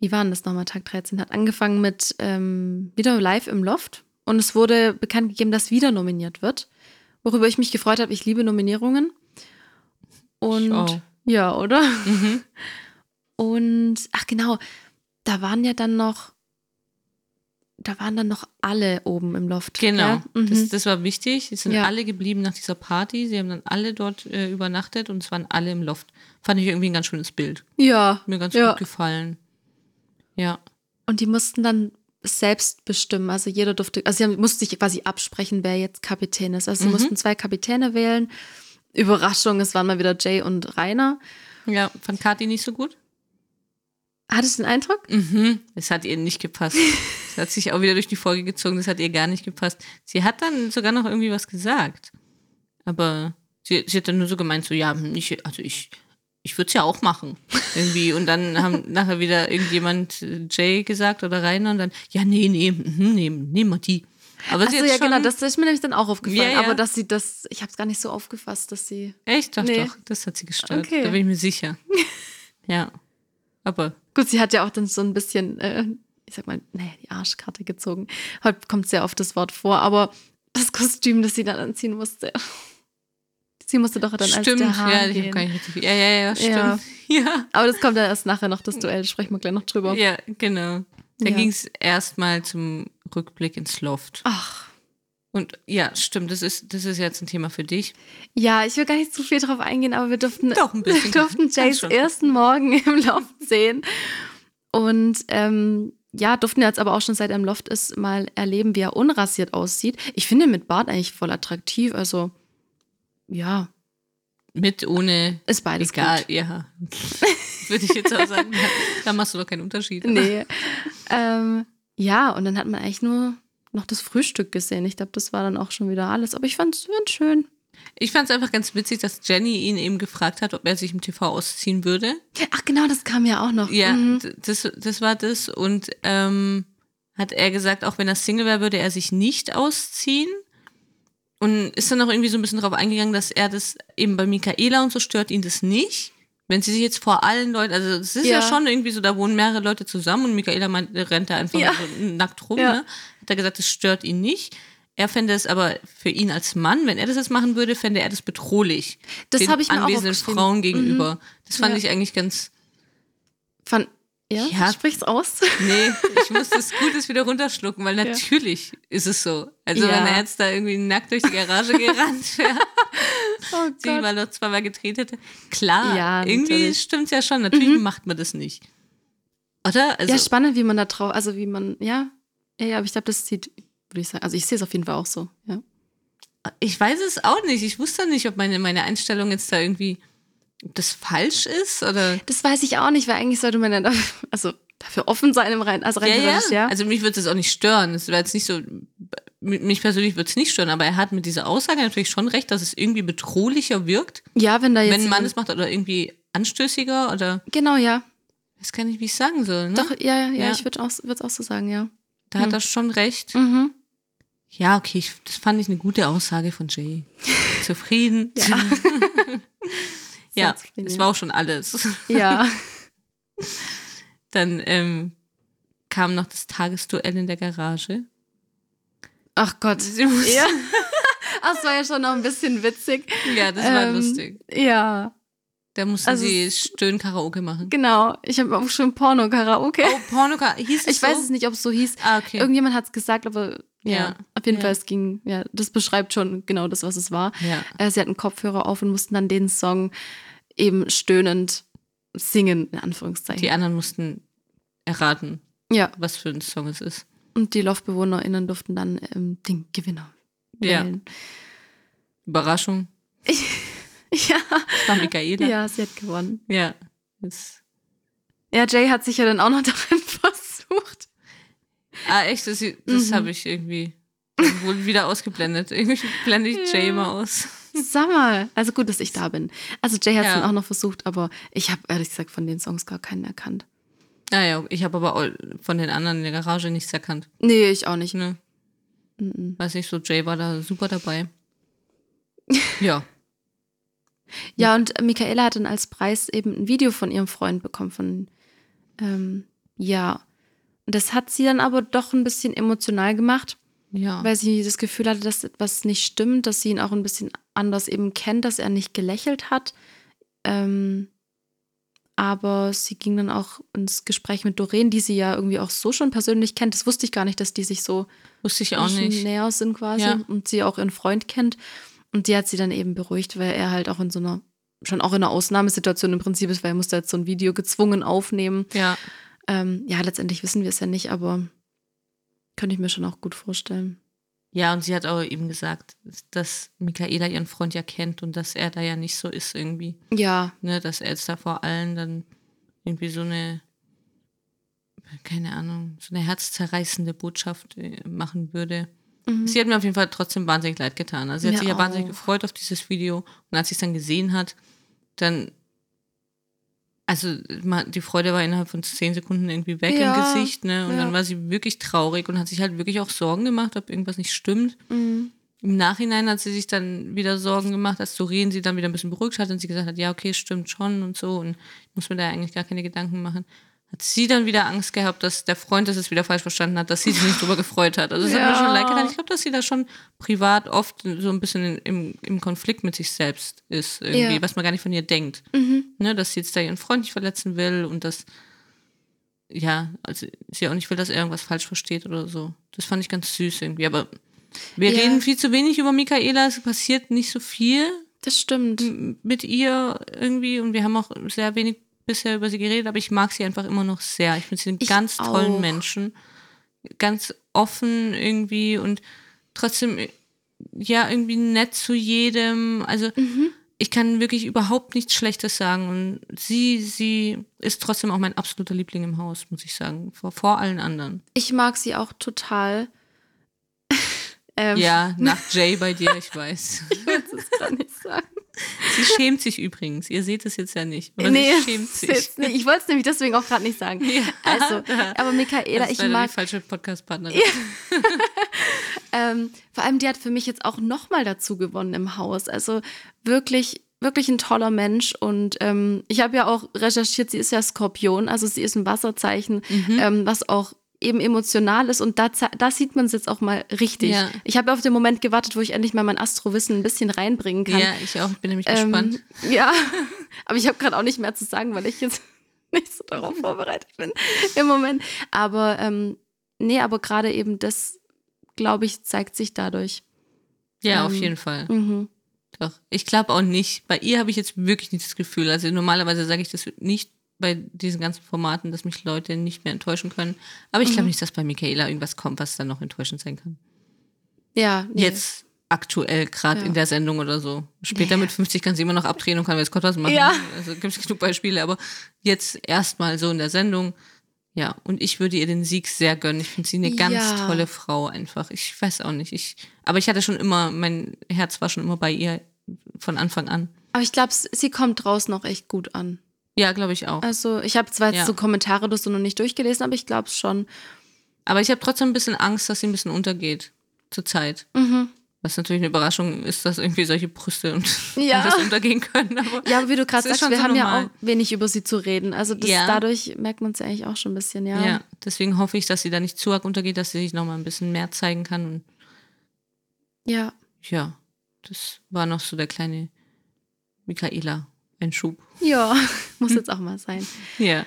wie war denn das nochmal, Tag 13? Hat angefangen mit ähm, wieder live im Loft und es wurde bekannt gegeben, dass wieder nominiert wird, worüber ich mich gefreut habe. Ich liebe Nominierungen. Und ja, oder? Mhm. <laughs> Und ach genau, da waren ja dann noch, da waren dann noch alle oben im Loft. Genau, mhm. das, das, war wichtig. Es sind ja. alle geblieben nach dieser Party. Sie haben dann alle dort äh, übernachtet und es waren alle im Loft. Fand ich irgendwie ein ganz schönes Bild. Ja. Mir ganz ja. gut gefallen. Ja. Und die mussten dann selbst bestimmen. Also jeder durfte, also sie mussten sich quasi absprechen, wer jetzt Kapitän ist. Also sie mhm. mussten zwei Kapitäne wählen. Überraschung, es waren mal wieder Jay und Rainer. Ja, fand Kathi nicht so gut? Hattest du den Eindruck? Mhm. Es hat ihr nicht gepasst. Es hat sich auch wieder durch die Folge gezogen, das hat ihr gar nicht gepasst. Sie hat dann sogar noch irgendwie was gesagt. Aber sie, sie hat dann nur so gemeint, so, ja, ich, also ich, ich würde es ja auch machen. Irgendwie. Und dann haben <laughs> nachher wieder irgendjemand äh, Jay gesagt oder Rainer und dann, ja, nee, nee, mhm, nee, nee, mal die. Aber Ach so, ja, genau, das ist mir nämlich dann auch aufgefallen. Ja, ja. Aber dass sie das, ich habe es gar nicht so aufgefasst, dass sie. Echt? Doch, nee. doch, das hat sie gestört. Okay. Da bin ich mir sicher. <laughs> ja. Aber. Gut, sie hat ja auch dann so ein bisschen, äh, ich sag mal, naja, die Arschkarte gezogen. Heute kommt sehr oft das Wort vor, aber das Kostüm, das sie dann anziehen musste. Sie musste doch dann stimmt, als der Hahn ja, ich gehen. Gar nicht richtig, ja, ja, ja, stimmt. Ja. <laughs> ja. Aber das kommt ja erst nachher noch, das Duell, sprechen wir gleich noch drüber. Ja, genau. Da ja. ging es erstmal zum Rückblick ins Loft. Ach. Und ja, stimmt, das ist, das ist jetzt ein Thema für dich. Ja, ich will gar nicht zu viel drauf eingehen, aber wir durften, Doch, ein bisschen. <laughs> durften Jays ersten Morgen im Loft sehen. Und ähm, ja, durften jetzt aber auch schon seit er im Loft ist, mal erleben, wie er unrasiert aussieht. Ich finde ihn mit Bart eigentlich voll attraktiv. Also, ja. Mit, ohne. Ist beides egal, gut. ja. Würde ich jetzt auch sagen. Da machst du doch keinen Unterschied. Nee. Ähm, ja, und dann hat man eigentlich nur noch das Frühstück gesehen. Ich glaube, das war dann auch schon wieder alles. Aber ich fand es schön. Ich fand es einfach ganz witzig, dass Jenny ihn eben gefragt hat, ob er sich im TV ausziehen würde. Ach genau, das kam ja auch noch. Ja, mhm. das, das war das. Und ähm, hat er gesagt, auch wenn er Single wäre, würde er sich nicht ausziehen. Und ist dann auch irgendwie so ein bisschen drauf eingegangen, dass er das eben bei Michaela und so stört ihn das nicht. Wenn sie sich jetzt vor allen Leuten, also es ist ja. ja. schon irgendwie so, da wohnen mehrere Leute zusammen und Michaela meint, rennt da einfach ja. so nackt rum, ja. ne? Hat er gesagt, das stört ihn nicht. Er fände es aber für ihn als Mann, wenn er das jetzt machen würde, fände er das bedrohlich. Das habe ich mir anwesenden auch Frauen gegenüber. Mhm. Das fand ich eigentlich ganz. Fand, ja, ja. sprich's aus. <laughs> Nee, ich muss das <laughs> Gutes wieder runterschlucken, weil natürlich ja. ist es so. Also ja. wenn er jetzt da irgendwie nackt durch die Garage <laughs> gerannt wäre, oh sie mal noch zweimal gedreht hätte. Klar, ja, irgendwie stimmt's ja schon. Natürlich mhm. macht man das nicht. Oder? Also, ja, spannend, wie man da drauf, also wie man, ja. Ja, aber ich glaube, das sieht, würde ich sagen, also ich sehe es auf jeden Fall auch so, ja. Ich weiß es auch nicht. Ich wusste nicht, ob meine, meine Einstellung jetzt da irgendwie das falsch ist oder. Das weiß ich auch nicht, weil eigentlich sollte man dann also dafür offen sein im rein, also rein ja, ja. ja. Also mich würde es auch nicht stören. Es wäre jetzt nicht so, mich persönlich würde es nicht stören, aber er hat mit dieser Aussage natürlich schon recht, dass es irgendwie bedrohlicher wirkt. Ja, wenn da jetzt. Wenn ein Mann es macht oder irgendwie anstößiger oder. Genau, ja. Das kann ich, wie ich sagen soll. Ne? Doch, ja, ja, ja. ich würde es auch, auch so sagen, ja. Da hm. hat er schon recht. Mhm. Ja, okay, ich, das fand ich eine gute Aussage von Jay. <laughs> Zufrieden. Ja. <laughs> Ja, das war auch schon alles. <laughs> Ja. Dann ähm, kam noch das Tagesduell in der Garage. Ach Gott. Ja. <laughs> Ach, das war ja schon noch ein bisschen witzig. Ja, das war ähm, lustig. Ja. Da mussten also, sie Stöhn-Karaoke machen. Genau. Ich habe auch schon Porno-Karaoke. Oh, Porno-Karaoke. Hieß es Ich so? weiß es nicht, ob es so hieß. Ah, okay. Irgendjemand hat es gesagt, aber ja, ja. auf jeden ja. Fall, es ging, ja, das beschreibt schon genau das, was es war. Ja. Äh, sie hatten Kopfhörer auf und mussten dann den Song eben stöhnend singen, in Anführungszeichen. Die anderen mussten erraten, ja. was für ein Song es ist. Und die LoftbewohnerInnen durften dann ähm, den Gewinner wählen. Ja. Überraschung. <laughs> ja. Das war Michaela. Ja, sie hat gewonnen. Ja. Das ja, Jay hat sich ja dann auch noch <laughs> darin versucht. Ah, echt? Das, das mhm. habe ich irgendwie wohl wieder ausgeblendet. Irgendwie blende ich ja. Jay mal aus. Sag mal. Also gut, dass ich da bin. Also Jay hat es ja. dann auch noch versucht, aber ich habe ehrlich gesagt von den Songs gar keinen erkannt. Naja, ich habe aber von den anderen in der Garage nichts erkannt. Nee, ich auch nicht. Ne? Mhm. Weiß nicht, so Jay war da super dabei. <laughs> ja. Ja, und Michaela hat dann als Preis eben ein Video von ihrem Freund bekommen, von, ähm, ja. Das hat sie dann aber doch ein bisschen emotional gemacht. Ja. Weil sie das Gefühl hatte, dass etwas nicht stimmt, dass sie ihn auch ein bisschen anders eben kennt, dass er nicht gelächelt hat. Ähm, aber sie ging dann auch ins Gespräch mit Doreen, die sie ja irgendwie auch so schon persönlich kennt. Das wusste ich gar nicht, dass die sich so wusste ich auch nicht. näher sind quasi ja. und sie auch ihren Freund kennt. Und die hat sie dann eben beruhigt, weil er halt auch in so einer, schon auch in einer Ausnahmesituation im Prinzip ist, weil er musste jetzt so ein Video gezwungen aufnehmen. Ja. Ähm, ja, letztendlich wissen wir es ja nicht, aber könnte ich mir schon auch gut vorstellen. Ja, und sie hat auch eben gesagt, dass Michaela ihren Freund ja kennt und dass er da ja nicht so ist irgendwie. Ja. Ne, dass er jetzt da vor allen dann irgendwie so eine keine Ahnung, so eine herzzerreißende Botschaft äh, machen würde. Mhm. Sie hat mir auf jeden Fall trotzdem wahnsinnig leid getan. Also sie hat mir sich ja auch. wahnsinnig gefreut auf dieses Video. Und als sie es dann gesehen hat, dann, also die Freude war innerhalb von zehn Sekunden irgendwie weg ja. im Gesicht, ne? Und ja. dann war sie wirklich traurig und hat sich halt wirklich auch Sorgen gemacht, ob irgendwas nicht stimmt. Mhm. Im Nachhinein hat sie sich dann wieder Sorgen gemacht, als Doreen sie dann wieder ein bisschen beruhigt hat und sie gesagt hat, ja, okay, stimmt schon und so und ich muss mir da eigentlich gar keine Gedanken machen hat sie dann wieder Angst gehabt, dass der Freund das es wieder falsch verstanden hat, dass sie sich nicht drüber gefreut hat. Also es ja. hat mir schon leid getan. Ich glaube, dass sie da schon privat oft so ein bisschen im, im Konflikt mit sich selbst ist, irgendwie, ja. was man gar nicht von ihr denkt. Mhm. Ne, dass sie jetzt da ihren Freund nicht verletzen will und dass, ja, also sie auch nicht will, dass er irgendwas falsch versteht oder so. Das fand ich ganz süß irgendwie. Aber wir ja. reden viel zu wenig über Michaela, es passiert nicht so viel. Das stimmt. Mit ihr irgendwie und wir haben auch sehr wenig bisher über sie geredet, aber ich mag sie einfach immer noch sehr. Ich finde sie einen ich ganz auch. tollen Menschen. Ganz offen irgendwie und trotzdem, ja, irgendwie nett zu jedem. Also, mhm. ich kann wirklich überhaupt nichts Schlechtes sagen. Und sie, sie ist trotzdem auch mein absoluter Liebling im Haus, muss ich sagen. Vor, vor allen anderen. Ich mag sie auch total. <laughs> ähm. Ja, nach Jay bei dir, ich weiß. <laughs> ich will es gar nicht sagen. <laughs> Sie schämt sich übrigens. Ihr seht es jetzt ja nicht. Aber nee, <laughs> sie schämt sich. Nicht. Ich wollte es nämlich deswegen auch gerade nicht sagen. <laughs> Ja, also, aber Michaela, das ist ich mag. die falsche Podcast-Partnerin. Ja. ähm, vor allem, die hat für mich jetzt auch nochmal dazu gewonnen im Haus. Also wirklich wirklich ein toller Mensch und ähm, ich habe ja auch recherchiert, sie ist ja Skorpion, also sie ist ein Wasserzeichen, mhm. ähm, was auch eben emotional ist und da, da sieht man es jetzt auch mal richtig. Ja. Ich habe auf den Moment gewartet, wo ich endlich mal mein Astrowissen ein bisschen reinbringen kann. Ja, ich auch. Ich bin nämlich ähm, gespannt. Ja, <laughs> aber ich habe gerade auch nicht mehr zu sagen, weil ich jetzt <laughs> nicht so darauf vorbereitet bin im Moment. Aber ähm, nee, aber gerade eben das, glaube ich, zeigt sich dadurch. Ja, ähm, auf jeden Fall. Mhm. Doch. Ich glaube auch nicht. Bei ihr habe ich jetzt wirklich nicht das Gefühl. Also normalerweise sage ich das nicht bei diesen ganzen Formaten, dass mich Leute nicht mehr enttäuschen können. Aber ich glaube mhm. nicht, dass bei Michaela irgendwas kommt, was dann noch enttäuschend sein kann. Ja. Nee. Jetzt aktuell, gerade ja. in der Sendung oder so. Später ja. mit 50 kann sie immer noch abdrehen und kann jetzt Gott was machen. Ja. Also gibt es genug Beispiele, aber jetzt erstmal so in der Sendung. Ja, und ich würde ihr den Sieg sehr gönnen. Ich finde sie eine ganz ja. tolle Frau einfach. Ich weiß auch nicht. Ich, aber ich hatte schon immer, mein Herz war schon immer bei ihr von Anfang an. Aber ich glaube, sie kommt draußen noch echt gut an. Ja, glaube ich auch. Also ich habe zwar jetzt ja. so Kommentare das so noch nicht durchgelesen, aber ich glaube es schon. Aber ich habe trotzdem ein bisschen Angst, dass sie ein bisschen untergeht zur Zeit. Mhm. Was natürlich eine Überraschung ist, dass irgendwie solche Brüste und, <laughs> ja. und das untergehen können. Aber ja, aber wie du gerade sagst, wir so haben normal. ja auch wenig über sie zu reden. Also das, ja. dadurch merkt man es ja eigentlich auch schon ein bisschen, ja. Ja, deswegen hoffe ich, dass sie da nicht zu arg untergeht, dass sie sich nochmal ein bisschen mehr zeigen kann. Und ja. Ja, das war noch so der kleine Michaela ein Schub. Ja, <laughs> muss jetzt auch mal sein. Ja.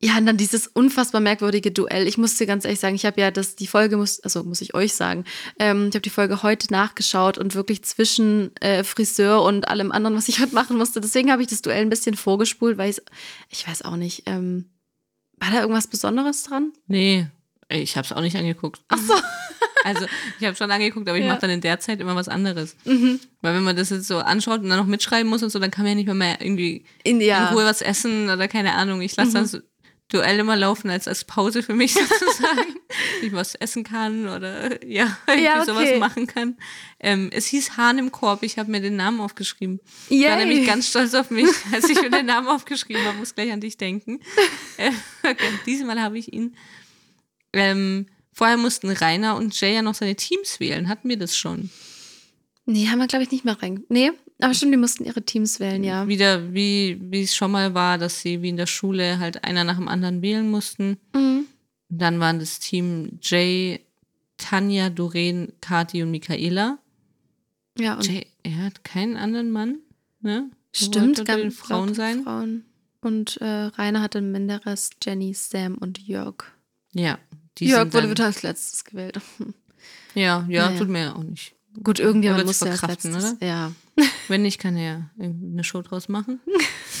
Ja, und dann dieses unfassbar merkwürdige Duell. Ich muss dir ganz ehrlich sagen, ich habe ja das, die Folge, muss, also muss ich euch sagen, ähm, ich habe die Folge heute nachgeschaut und wirklich zwischen äh, Friseur und allem anderen, was ich <laughs> heute machen musste. Deswegen habe ich das Duell ein bisschen vorgespult, weil ich, ich weiß auch nicht, ähm, war da irgendwas Besonderes dran? Nee, ich habe es auch nicht angeguckt. Ach so. <laughs> Also ich habe schon angeguckt, aber ich ja. mache dann in der Zeit immer was anderes. Mhm. Weil wenn man das jetzt so anschaut und dann noch mitschreiben muss und so, dann kann man ja nicht mehr, mehr irgendwie in, ja. in Ruhe was essen oder keine Ahnung. Ich lasse mhm. dann so Duell immer laufen als, als Pause für mich <laughs> sozusagen. ich was essen kann oder ja, <laughs> irgendwie ja, okay. sowas machen kann. Ähm, es hieß Hahn im Korb, ich habe mir den Namen aufgeschrieben. Yay. Ich war nämlich ganz stolz auf mich, als ich mir den Namen aufgeschrieben habe, muss gleich an dich denken. Äh, okay, diesmal habe ich ihn. Ähm, Vorher mussten Rainer und Jay ja noch seine Teams wählen. Hatten wir das schon? Nee, haben wir, glaube ich, nicht mehr rein. Nee, aber stimmt, die mussten ihre Teams wählen, ja. Wieder, wie, wie es schon mal war, dass sie wie in der Schule halt einer nach dem anderen wählen mussten. Mhm. Dann waren das Team Jay, Tanja, Doreen, Kati und Michaela. Ja, und Jay, er hat keinen anderen Mann, ne? Stimmt, ganz Frauen sein. Frauen. Und äh, Rainer hatte Menderes, Jenny, Sam und Jörg. Ja, Jörg wurde wieder als letztes gewählt. <laughs> Ja, ja, naja. tut mir ja auch nicht. Gut, irgendjemand muss ja als letztes. Oder? Ja. <laughs> Wenn nicht, kann er eine Show draus machen.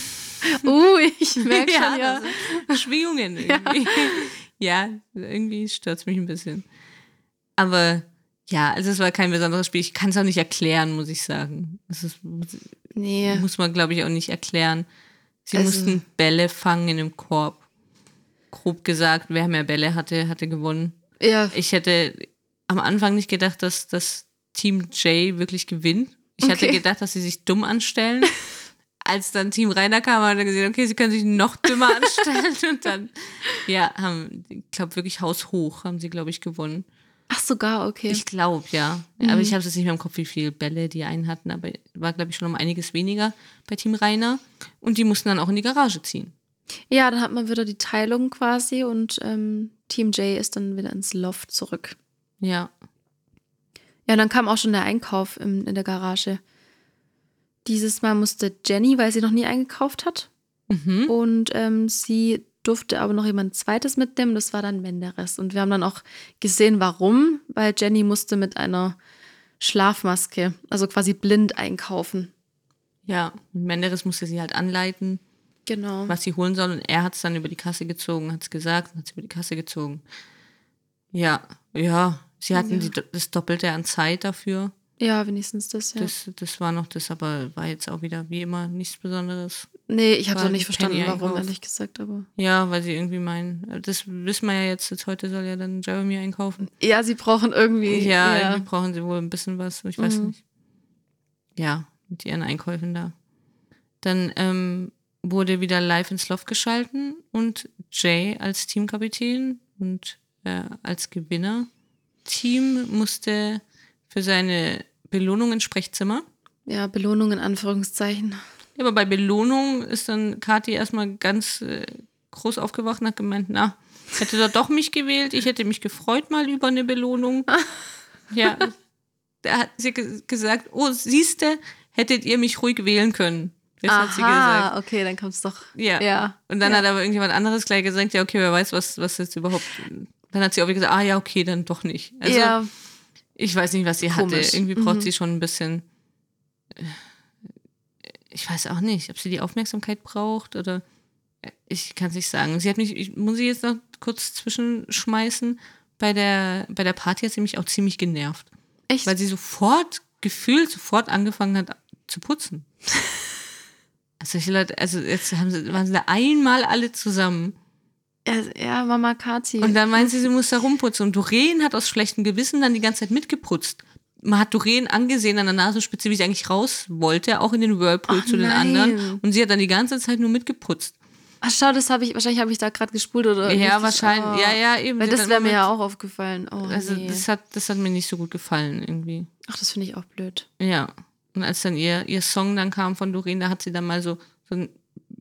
<laughs> uh, ich merke schon, ja. ja. Schwingungen irgendwie. Ja, ja irgendwie stört es mich ein bisschen. Aber ja, also es war kein besonderes Spiel. Ich kann es auch nicht erklären, muss ich sagen. Das ist, nee. muss man, glaube ich, auch nicht erklären. Sie also, mussten Bälle fangen in einem Korb. Grob gesagt, wer mehr Bälle hatte, hatte gewonnen. Ja. Ich hätte am Anfang nicht gedacht, dass das Team J wirklich gewinnt. Ich okay. hatte gedacht, dass sie sich dumm anstellen. <laughs> Als dann Team Rainer kam, hat er gesehen, okay, sie können sich noch dümmer <laughs> anstellen. Und dann, ja, haben, ich glaube, wirklich haushoch haben sie, glaube ich, gewonnen. Ach, sogar, okay. Ich glaube, ja. Mhm. Aber ich habe es nicht mehr im Kopf, wie viele Bälle die einen hatten, aber war, glaube ich, schon um einiges weniger bei Team Rainer. Und die mussten dann auch in die Garage ziehen. Ja, dann hat man wieder die Teilung quasi und ähm, Team J ist dann wieder ins Loft zurück. Ja. Ja, dann kam auch schon der Einkauf in, in der Garage. Dieses Mal musste Jenny, weil sie noch nie eingekauft hat. Mhm. Und ähm, sie durfte aber noch jemand zweites mitnehmen, das war dann Menderes. Und wir haben dann auch gesehen, warum, weil Jenny musste mit einer Schlafmaske, also quasi blind einkaufen. Ja, und Menderes musste sie halt anleiten, genau. was sie holen soll. Und er hat es dann über die Kasse gezogen, hat es gesagt, hat es über die Kasse gezogen. Ja, ja, sie hatten ja. Die, das Doppelte an Zeit dafür. Ja, wenigstens das, ja. Das, das war noch das, aber war jetzt auch wieder wie immer nichts Besonderes. Nee, ich habe auch nicht verstanden, warum, ehrlich gesagt, aber. Ja, weil sie irgendwie meinen, das wissen wir ja jetzt, jetzt heute soll ja dann Jeremy einkaufen. Ja, sie brauchen irgendwie. Ja, ja. irgendwie brauchen sie wohl ein bisschen was, ich weiß mhm. nicht. Ja, mit ihren Einkäufen da. Dann ähm, wurde wieder live ins Loft geschalten und Jay als Teamkapitän und äh, als Gewinner Team musste für seine Belohnung ins Sprechzimmer. Ja, Belohnung in Anführungszeichen. Ja, aber bei Belohnung ist dann Kathi erstmal ganz äh, groß aufgewacht und hat gemeint, na, hätte er doch mich gewählt, ich hätte mich gefreut mal über eine Belohnung. <laughs> ja, da hat sie gesagt, oh, siehste, hättet ihr mich ruhig wählen können. Das Aha, hat sie gesagt. okay, dann kommt es doch. Ja. ja. Und dann ja. hat aber irgendjemand anderes gleich gesagt, ja, okay, wer weiß, was, was jetzt überhaupt. Dann hat sie auch wieder gesagt, ah ja, okay, dann doch nicht. Also, ja. Ich weiß nicht, was sie Komisch. hatte. Irgendwie braucht mhm. sie schon ein bisschen. Äh, ich weiß auch nicht, ob sie die Aufmerksamkeit braucht oder. Äh, ich kann es nicht sagen. Sie hat mich, ich muss sie jetzt noch kurz zwischenschmeißen. Bei der, bei der Party hat sie mich auch ziemlich genervt. Echt? Weil sie sofort, gefühlt sofort angefangen hat zu putzen. <laughs> also, ich Leute, also jetzt haben sie, waren sie da einmal alle zusammen ja, Mama Kati. Und dann meint sie, sie muss da rumputzen. Und Doreen hat aus schlechtem Gewissen dann die ganze Zeit mitgeputzt. Man hat Doreen angesehen an der Nasenspitze, wie sie eigentlich raus wollte, auch in den Whirlpool Ach, zu den nein. anderen. Und sie hat dann die ganze Zeit nur mitgeputzt. Ach schau, das habe ich, wahrscheinlich habe ich da gerade gespult oder. Ja, wahrscheinlich. Oh. Ja, ja, eben. Weil das wäre mir ja auch aufgefallen. Oh, also nee. das hat, das hat mir nicht so gut gefallen irgendwie. Ach, das finde ich auch blöd. Ja. Und als dann ihr, ihr Song dann kam von Doreen, da hat sie dann mal so, so ein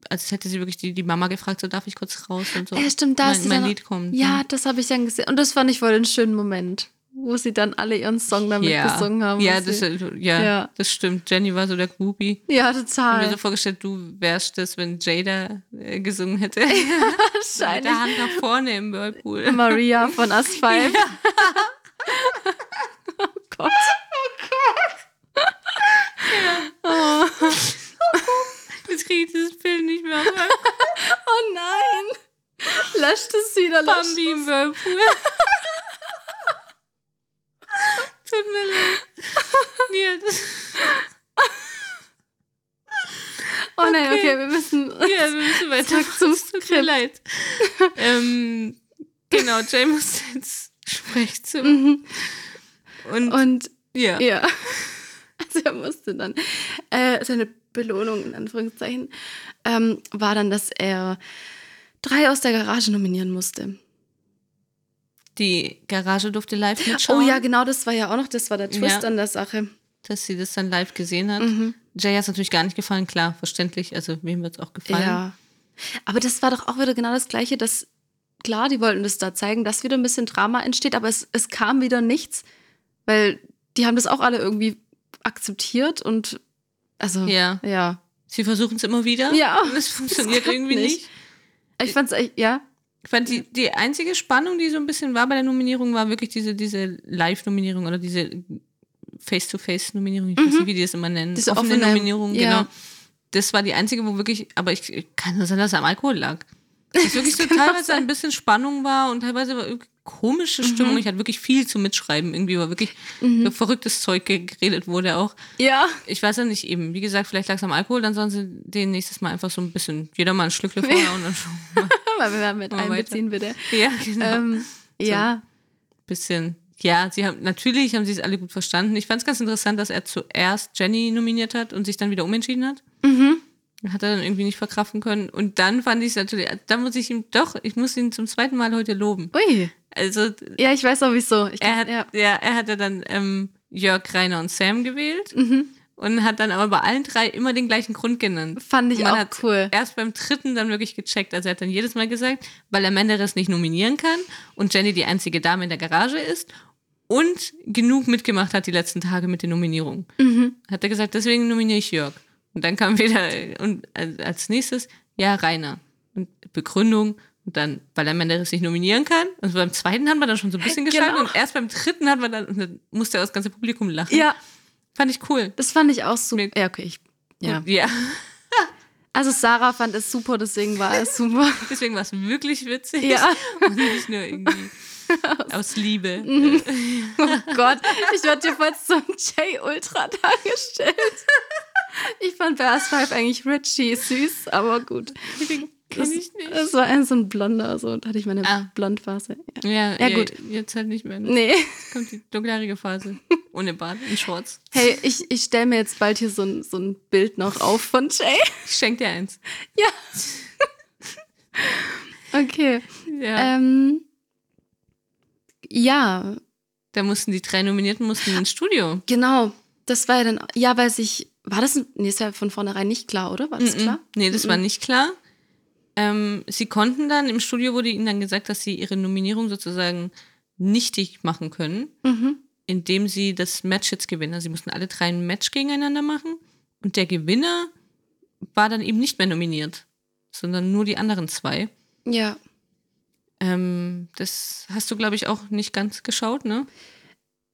als hätte sie wirklich die, die Mama gefragt, so darf ich kurz raus und so. Ja, stimmt, da mein, mein Lied kommt. Ja, ja. das habe ich dann gesehen. Und das fand ich voll einen schönen Moment, wo sie dann alle ihren Song damit ja. gesungen haben. Ja das, ja, ja, das stimmt. Jenny war so der Groupie. Ja, total. Ich habe mir so vorgestellt, du wärst das, wenn Jada äh, gesungen hätte. Ja, wahrscheinlich. <laughs> Mit der Hand nach vorne im Whirlpool. Maria von <laughs> <laughs> oh Gott. Oh Gott. Ja. Oh. Jetzt kriege ich dieses Bild nicht mehr. <laughs> oh nein. Löscht es wieder. Bambi im Whirlpool. <laughs> Tut mir leid. Das oh nein, okay. okay, wir müssen. Ja, wir müssen <laughs> weiter. Zum Tut mir leid. ähm, genau, Jay muss ins Sprechzimmer. Mhm. Und, Und ja. ja. Also er musste dann äh, seine Belohnung in Anführungszeichen, ähm, war dann, dass er drei aus der Garage nominieren musste. Die Garage durfte live mitschauen. Oh ja, genau, das war ja auch noch, das war der Twist ja, an der Sache. Dass sie das dann live gesehen hat. Mhm. Jay hat es natürlich gar nicht gefallen, klar, verständlich. Also wem wird es auch gefallen? Ja. Aber das war doch auch wieder genau das Gleiche, dass, klar, die wollten das da zeigen, dass wieder ein bisschen Drama entsteht, aber es, es kam wieder nichts, weil die haben das auch alle irgendwie akzeptiert und also, ja. ja. Sie versuchen es immer wieder. Ja. <laughs> Und es funktioniert irgendwie nicht. nicht. Ich fand es, ja. Ich fand die, die einzige Spannung, die so ein bisschen war bei der Nominierung, war wirklich diese, diese Live-Nominierung oder diese Face-to-Face-Nominierung. Ich mhm. weiß nicht, wie die das immer nennen. Diese offene, offene Nominierung, ja. genau. Das war die einzige, wo wirklich, aber ich kann nur sagen, dass es am Alkohol lag. Dass wirklich so teilweise ein bisschen Spannung war und teilweise war komische Stimmung. Mhm. Ich hatte wirklich viel zu mitschreiben. Irgendwie war wirklich mhm. verrücktes Zeug geredet wurde auch. Ja. Ich weiß ja nicht eben. Wie gesagt, vielleicht lag es am Alkohol, dann sollen sie den nächstes Mal einfach so ein bisschen, jeder mal ein Schlückle <laughs> vorher und dann schon <laughs> mal. mal wieder mit einbeziehen, bitte. Ja, genau. Ähm, so. Ja. Bisschen. Ja, sie haben natürlich haben sie es alle gut verstanden. Ich fand es ganz interessant, dass er zuerst Jenny nominiert hat und sich dann wieder umentschieden hat. Mhm. Hat er dann irgendwie nicht verkraften können. Und dann fand ich es natürlich, da muss ich ihm doch, ich muss ihn zum zweiten Mal heute loben. Ui. Also Ja, ich weiß auch wieso. Ich er hat, ja. ja. er hatte dann ähm, Jörg, Rainer und Sam gewählt Mhm. und hat dann aber bei allen drei immer den gleichen Grund genannt. Fand ich auch hat cool. Erst beim dritten dann wirklich gecheckt. Also er hat dann jedes Mal gesagt, weil er Menderes nicht nominieren kann und Jenny die einzige Dame in der Garage ist und genug mitgemacht hat die letzten Tage mit den Nominierungen. Mhm. Hat er gesagt, deswegen nominiere ich Jörg. Und dann kam wieder, und als nächstes, ja, Rainer. Und Begründung, und dann, weil er Menderes nicht nominieren kann. Und beim zweiten hat man dann schon so ein bisschen geschaltet. Genau. Und erst beim dritten hat man dann, und dann musste das ganze Publikum lachen. Ja, Fand ich cool. das fand ich auch super. Ja, okay. Ich, ja. Und, ja. <laughs> Also Sarah fand es super, deswegen war es super. <laughs> Deswegen war es wirklich witzig. Ja. <laughs> Und nicht nur irgendwie aus Liebe. Oh Gott, ich werde dir voll zum J-Ultra dargestellt. Ich fand bei Five eigentlich Richie süß, aber gut. Den Das, kenn ich nicht. das war ein so ein Blonder, so da hatte ich meine Ah. Blondphase. Ja. Ja, Ja, ja, gut. Jetzt halt nicht mehr. Ne? Nee. Kommt die dunkelhaarige Phase. <laughs> Ohne Bart, in Shorts. Hey, ich, ich stelle mir jetzt bald hier so ein, so ein Bild noch auf von Jay. Ich schenk dir eins. Ja. <laughs> Okay. Ja. Ähm, ja, da mussten die drei Nominierten mussten ins Studio. genau. Das war ja dann, ja, weil sich, war das, nee, ist ja von vornherein nicht klar, oder? War das klar? Nee, das war nicht klar. Ähm, sie konnten dann, im Studio wurde ihnen dann gesagt, dass sie ihre Nominierung sozusagen nichtig machen können, Mhm. indem sie das Match jetzt gewinnen. Also sie mussten alle drei ein Match gegeneinander machen und der Gewinner war dann eben nicht mehr nominiert, sondern nur die anderen zwei. Ja. Ähm, das hast du, glaube ich, auch nicht ganz geschaut, ne?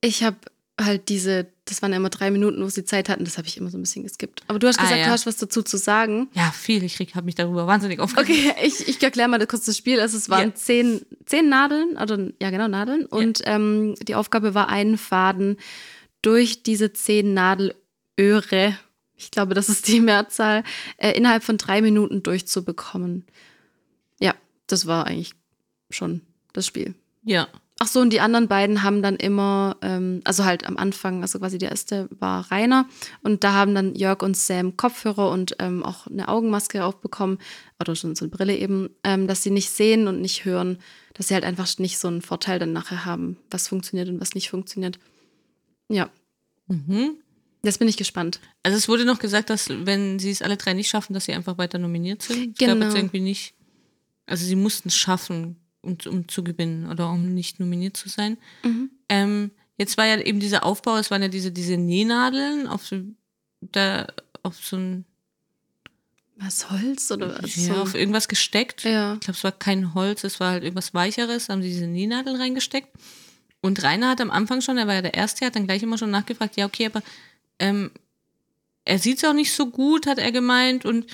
Ich habe halt diese, das waren ja immer drei Minuten, wo sie Zeit hatten, das habe ich immer so ein bisschen geskippt. Aber du hast Ah, gesagt, ja. du hast was dazu zu sagen. Ja, viel. Ich habe mich darüber wahnsinnig aufgeregt. Okay, <laughs> ich, ich erkläre mal kurz das Spiel. Also es waren Ja. zehn, zehn Nadeln, also ja genau, Nadeln. Und ähm, die Aufgabe war, einen Faden durch diese zehn Nadelöhre, ich glaube, das ist die Mehrzahl, äh, innerhalb von drei Minuten durchzubekommen. Ja, das war eigentlich schon das Spiel. Ja. Ach so, und die anderen beiden haben dann immer, ähm, also halt am Anfang, also quasi der erste war Rainer und da haben dann Jörg und Sam Kopfhörer und ähm, auch eine Augenmaske aufbekommen, oder schon so eine Brille eben, ähm, dass sie nicht sehen und nicht hören, dass sie halt einfach nicht so einen Vorteil dann nachher haben, was funktioniert und was nicht funktioniert. Ja, Mhm. jetzt bin ich gespannt. Also es wurde noch gesagt, dass wenn sie es alle drei nicht schaffen, dass sie einfach weiter nominiert sind. Ich Genau. glaube jetzt irgendwie nicht. Also sie mussten es schaffen, um, um zu gewinnen oder um nicht nominiert zu sein. Mhm. Ähm, jetzt war ja eben dieser Aufbau, es waren ja diese, diese Nähnadeln auf so, da, auf so ein, Was, Holz oder was? ja, auf irgendwas gesteckt. ja. Ich glaube, es war kein Holz, es war halt irgendwas Weicheres, haben sie diese Nähnadeln reingesteckt. Und Rainer hat am Anfang schon, er war ja der Erste, hat dann gleich immer schon nachgefragt, ja, okay, aber ähm, er sieht es auch nicht so gut, hat er gemeint, und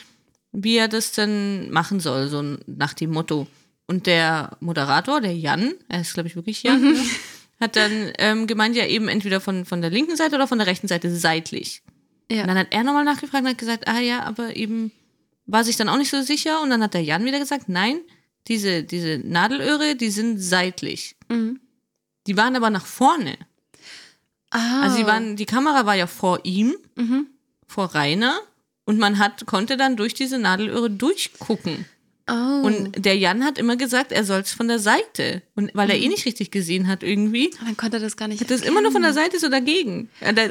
wie er das denn machen soll, so nach dem Motto. Und der Moderator, der Jan, er ist, glaube ich, wirklich Jan, ne, hat dann ähm, gemeint, ja, eben entweder von, von der linken Seite oder von der rechten Seite seitlich. Und ja. dann hat er nochmal nachgefragt und hat gesagt, ah ja, aber eben war sich dann auch nicht so sicher. Und dann hat der Jan wieder gesagt, nein, diese, diese Nadelöhre, die sind seitlich. Mhm. Die waren aber nach vorne. Ah. Also die waren, die Kamera war ja vor ihm, Mhm. vor Rainer. Und man hat, konnte dann durch diese Nadelöhre durchgucken. Oh. Und der Jan hat immer gesagt, er soll es von der Seite. Und weil Mhm. er eh nicht richtig gesehen hat irgendwie, Aber dann konnte er das gar nicht. hat das immer nur von der Seite so dagegen.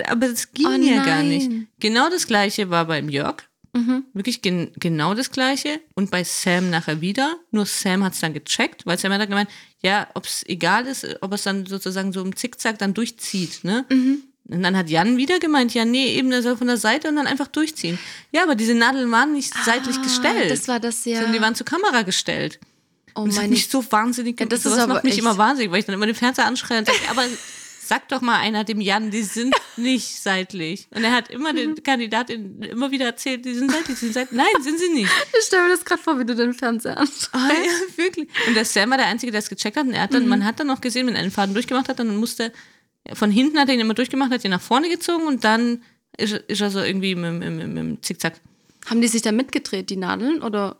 Aber es ging Oh ja gar nicht. Genau das gleiche war beim Jörg. Mhm. Wirklich gen genau das gleiche. Und bei Sam nachher wieder. Nur Sam hat es dann gecheckt, weil Sam hat dann gemeint, ja, ob es egal ist, ob es dann sozusagen so im Zickzack dann durchzieht. Ne? Mhm. Und dann hat Jan wieder gemeint, ja, nee, eben, er soll von der Seite und dann einfach durchziehen. Ja, aber diese Nadeln waren nicht seitlich Ah, gestellt. Das war das ja. sondern die waren zur Kamera gestellt. oh Und das hat meine mich so wahnsinnig Ja, das macht mich echt- immer wahnsinnig, weil ich dann immer den Fernseher anschreie und sage, aber sag doch mal einer dem Jan, die sind <laughs> nicht seitlich. Und er hat immer den Kandidatin immer wieder erzählt, die sind seitlich, die sind seitlich. Nein, sind sie nicht. <laughs> Ich stelle mir das gerade vor, wie du den Fernseher anschaust. Ah, ja, wirklich. Und der Sam war der Einzige, der es gecheckt hat. Und er hat dann, man hat dann noch gesehen, wenn er einen Faden durchgemacht hat, dann musste, von hinten hat er ihn immer durchgemacht, hat ihn nach vorne gezogen und dann ist, er- ist er so irgendwie im, im, im, im Zickzack. Haben die sich da mitgedreht, die Nadeln? Oder?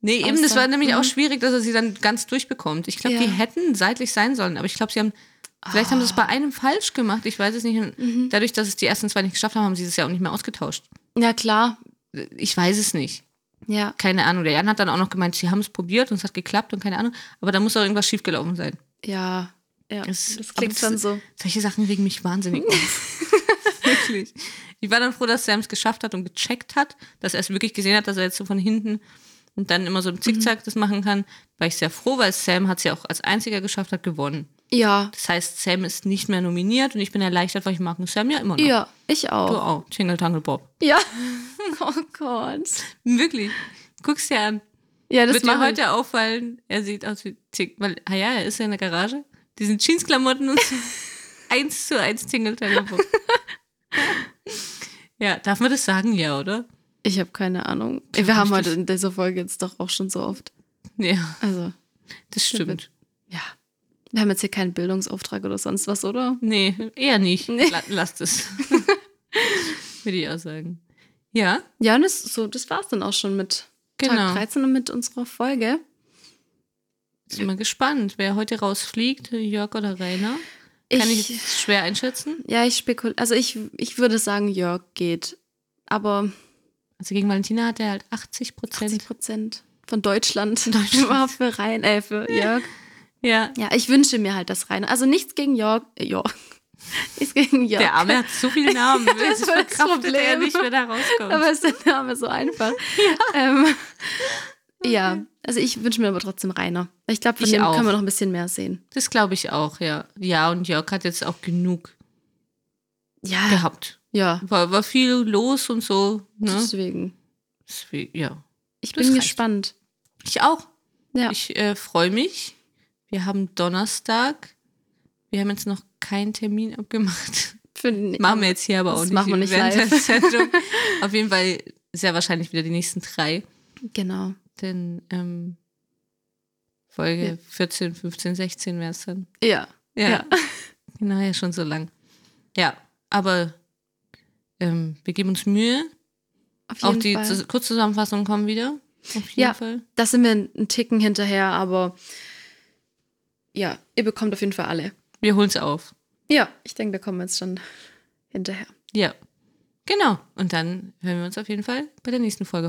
Nee, eben, das war nämlich auch schwierig, dass er sie dann ganz durchbekommt. Ich glaube, ja. die hätten seitlich sein sollen, aber ich glaube, sie haben, vielleicht oh. haben sie es bei einem falsch gemacht, ich weiß es nicht. Mhm. Dadurch, dass es die ersten zwei nicht geschafft haben, haben sie es ja auch nicht mehr ausgetauscht. Ja, klar. Ich weiß es nicht. Ja. Keine Ahnung. Der Jan hat dann auch noch gemeint, sie haben es probiert und es hat geklappt und keine Ahnung. Aber da muss auch irgendwas schiefgelaufen sein. Ja, ja. Das, das klingt schon so. Solche Sachen regen mich wahnsinnig auf. <laughs> wirklich. Ich war dann froh, dass Sam es geschafft hat und gecheckt hat, dass er es wirklich gesehen hat, dass er jetzt so von hinten und dann immer so im Zickzack mhm. das machen kann. War ich sehr froh, weil Sam hat es ja auch als einziger geschafft, hat gewonnen. Ja. Das heißt, Sam ist nicht mehr nominiert und ich bin erleichtert, weil ich mag Sam ja immer noch. Ja, ich auch. Du auch. Tingle Tangle Bob. Ja. <laughs> oh Gott. Wirklich. Guck's dir an. Ja, das Wird dir heute auffallen, er sieht aus wie Tick. Weil, ah ja, er ist ja in der Garage. Diesen Jeansklamotten und so. <laughs> eins zu eins Tingle Tangle Bob. ja, darf man das sagen? Ja, oder? Ich habe keine Ahnung. Wir haben heute in dieser Folge jetzt doch auch schon so oft. Ja. Also. Das stimmt. Ja. Wir haben jetzt hier keinen Bildungsauftrag oder sonst was, oder? Nee, eher nicht. Nee. La lasst es. <laughs> <laughs> Würde ich auch sagen. Ja. Ja, und das, so, das war's dann auch schon mit genau. Tag 13 und mit unserer Folge. Sind wir gespannt, wer heute rausfliegt, Jörg oder Rainer. Kann ich, ich schwer einschätzen? Ja, ich spekul also ich, ich würde sagen, Jörg geht. Aber. Also gegen Valentina hat er halt 80 Prozent. 80 Prozent von Deutschland. Deutschland. <laughs> Überhaupt für Rein, äh, für Jörg. Ja. Ja, ich wünsche mir halt das Rainer. Also nichts gegen Jörg. Äh, Jörg. <laughs> Nichts gegen Jörg. Der Arme hat so viele <laughs> Namen. ja, das, das ist das Problem. er nicht, wenn er rauskommt. Aber ist der Name so einfach. Ja. Ähm, ja, also ich wünsche mir aber trotzdem Rainer. Ich glaube, von ich dem auch. können wir noch ein bisschen mehr sehen. Das glaube ich auch, ja. Ja, und Jörg hat jetzt auch genug ja. gehabt. Ja. War, war viel los und so. Ne? Deswegen. Deswegen, ja. Ich das bin reicht. gespannt. Ich auch. Ja. Ich äh, freue mich. Wir haben Donnerstag. Wir haben jetzt noch keinen Termin abgemacht. Für, <laughs> machen wir jetzt hier aber auch nicht. Machen wir nicht live. <laughs> Auf jeden Fall sehr wahrscheinlich wieder die nächsten drei. Genau. Denn ähm, Folge ja. 14, 15, 16 wäre es dann. Ja. Ja. ja. <laughs> Genau, ja, schon so lang. Ja, aber ähm, wir geben uns Mühe. Auch die Fall. Kurzzusammenfassungen kommen wieder. Auf jeden ja, Fall. das sind wir einen Ticken hinterher, aber ja, ihr bekommt auf jeden Fall alle. Wir holen es auf. Ja, ich denke, wir kommen jetzt schon hinterher. Ja. Genau. Und dann hören wir uns auf jeden Fall bei der nächsten Folge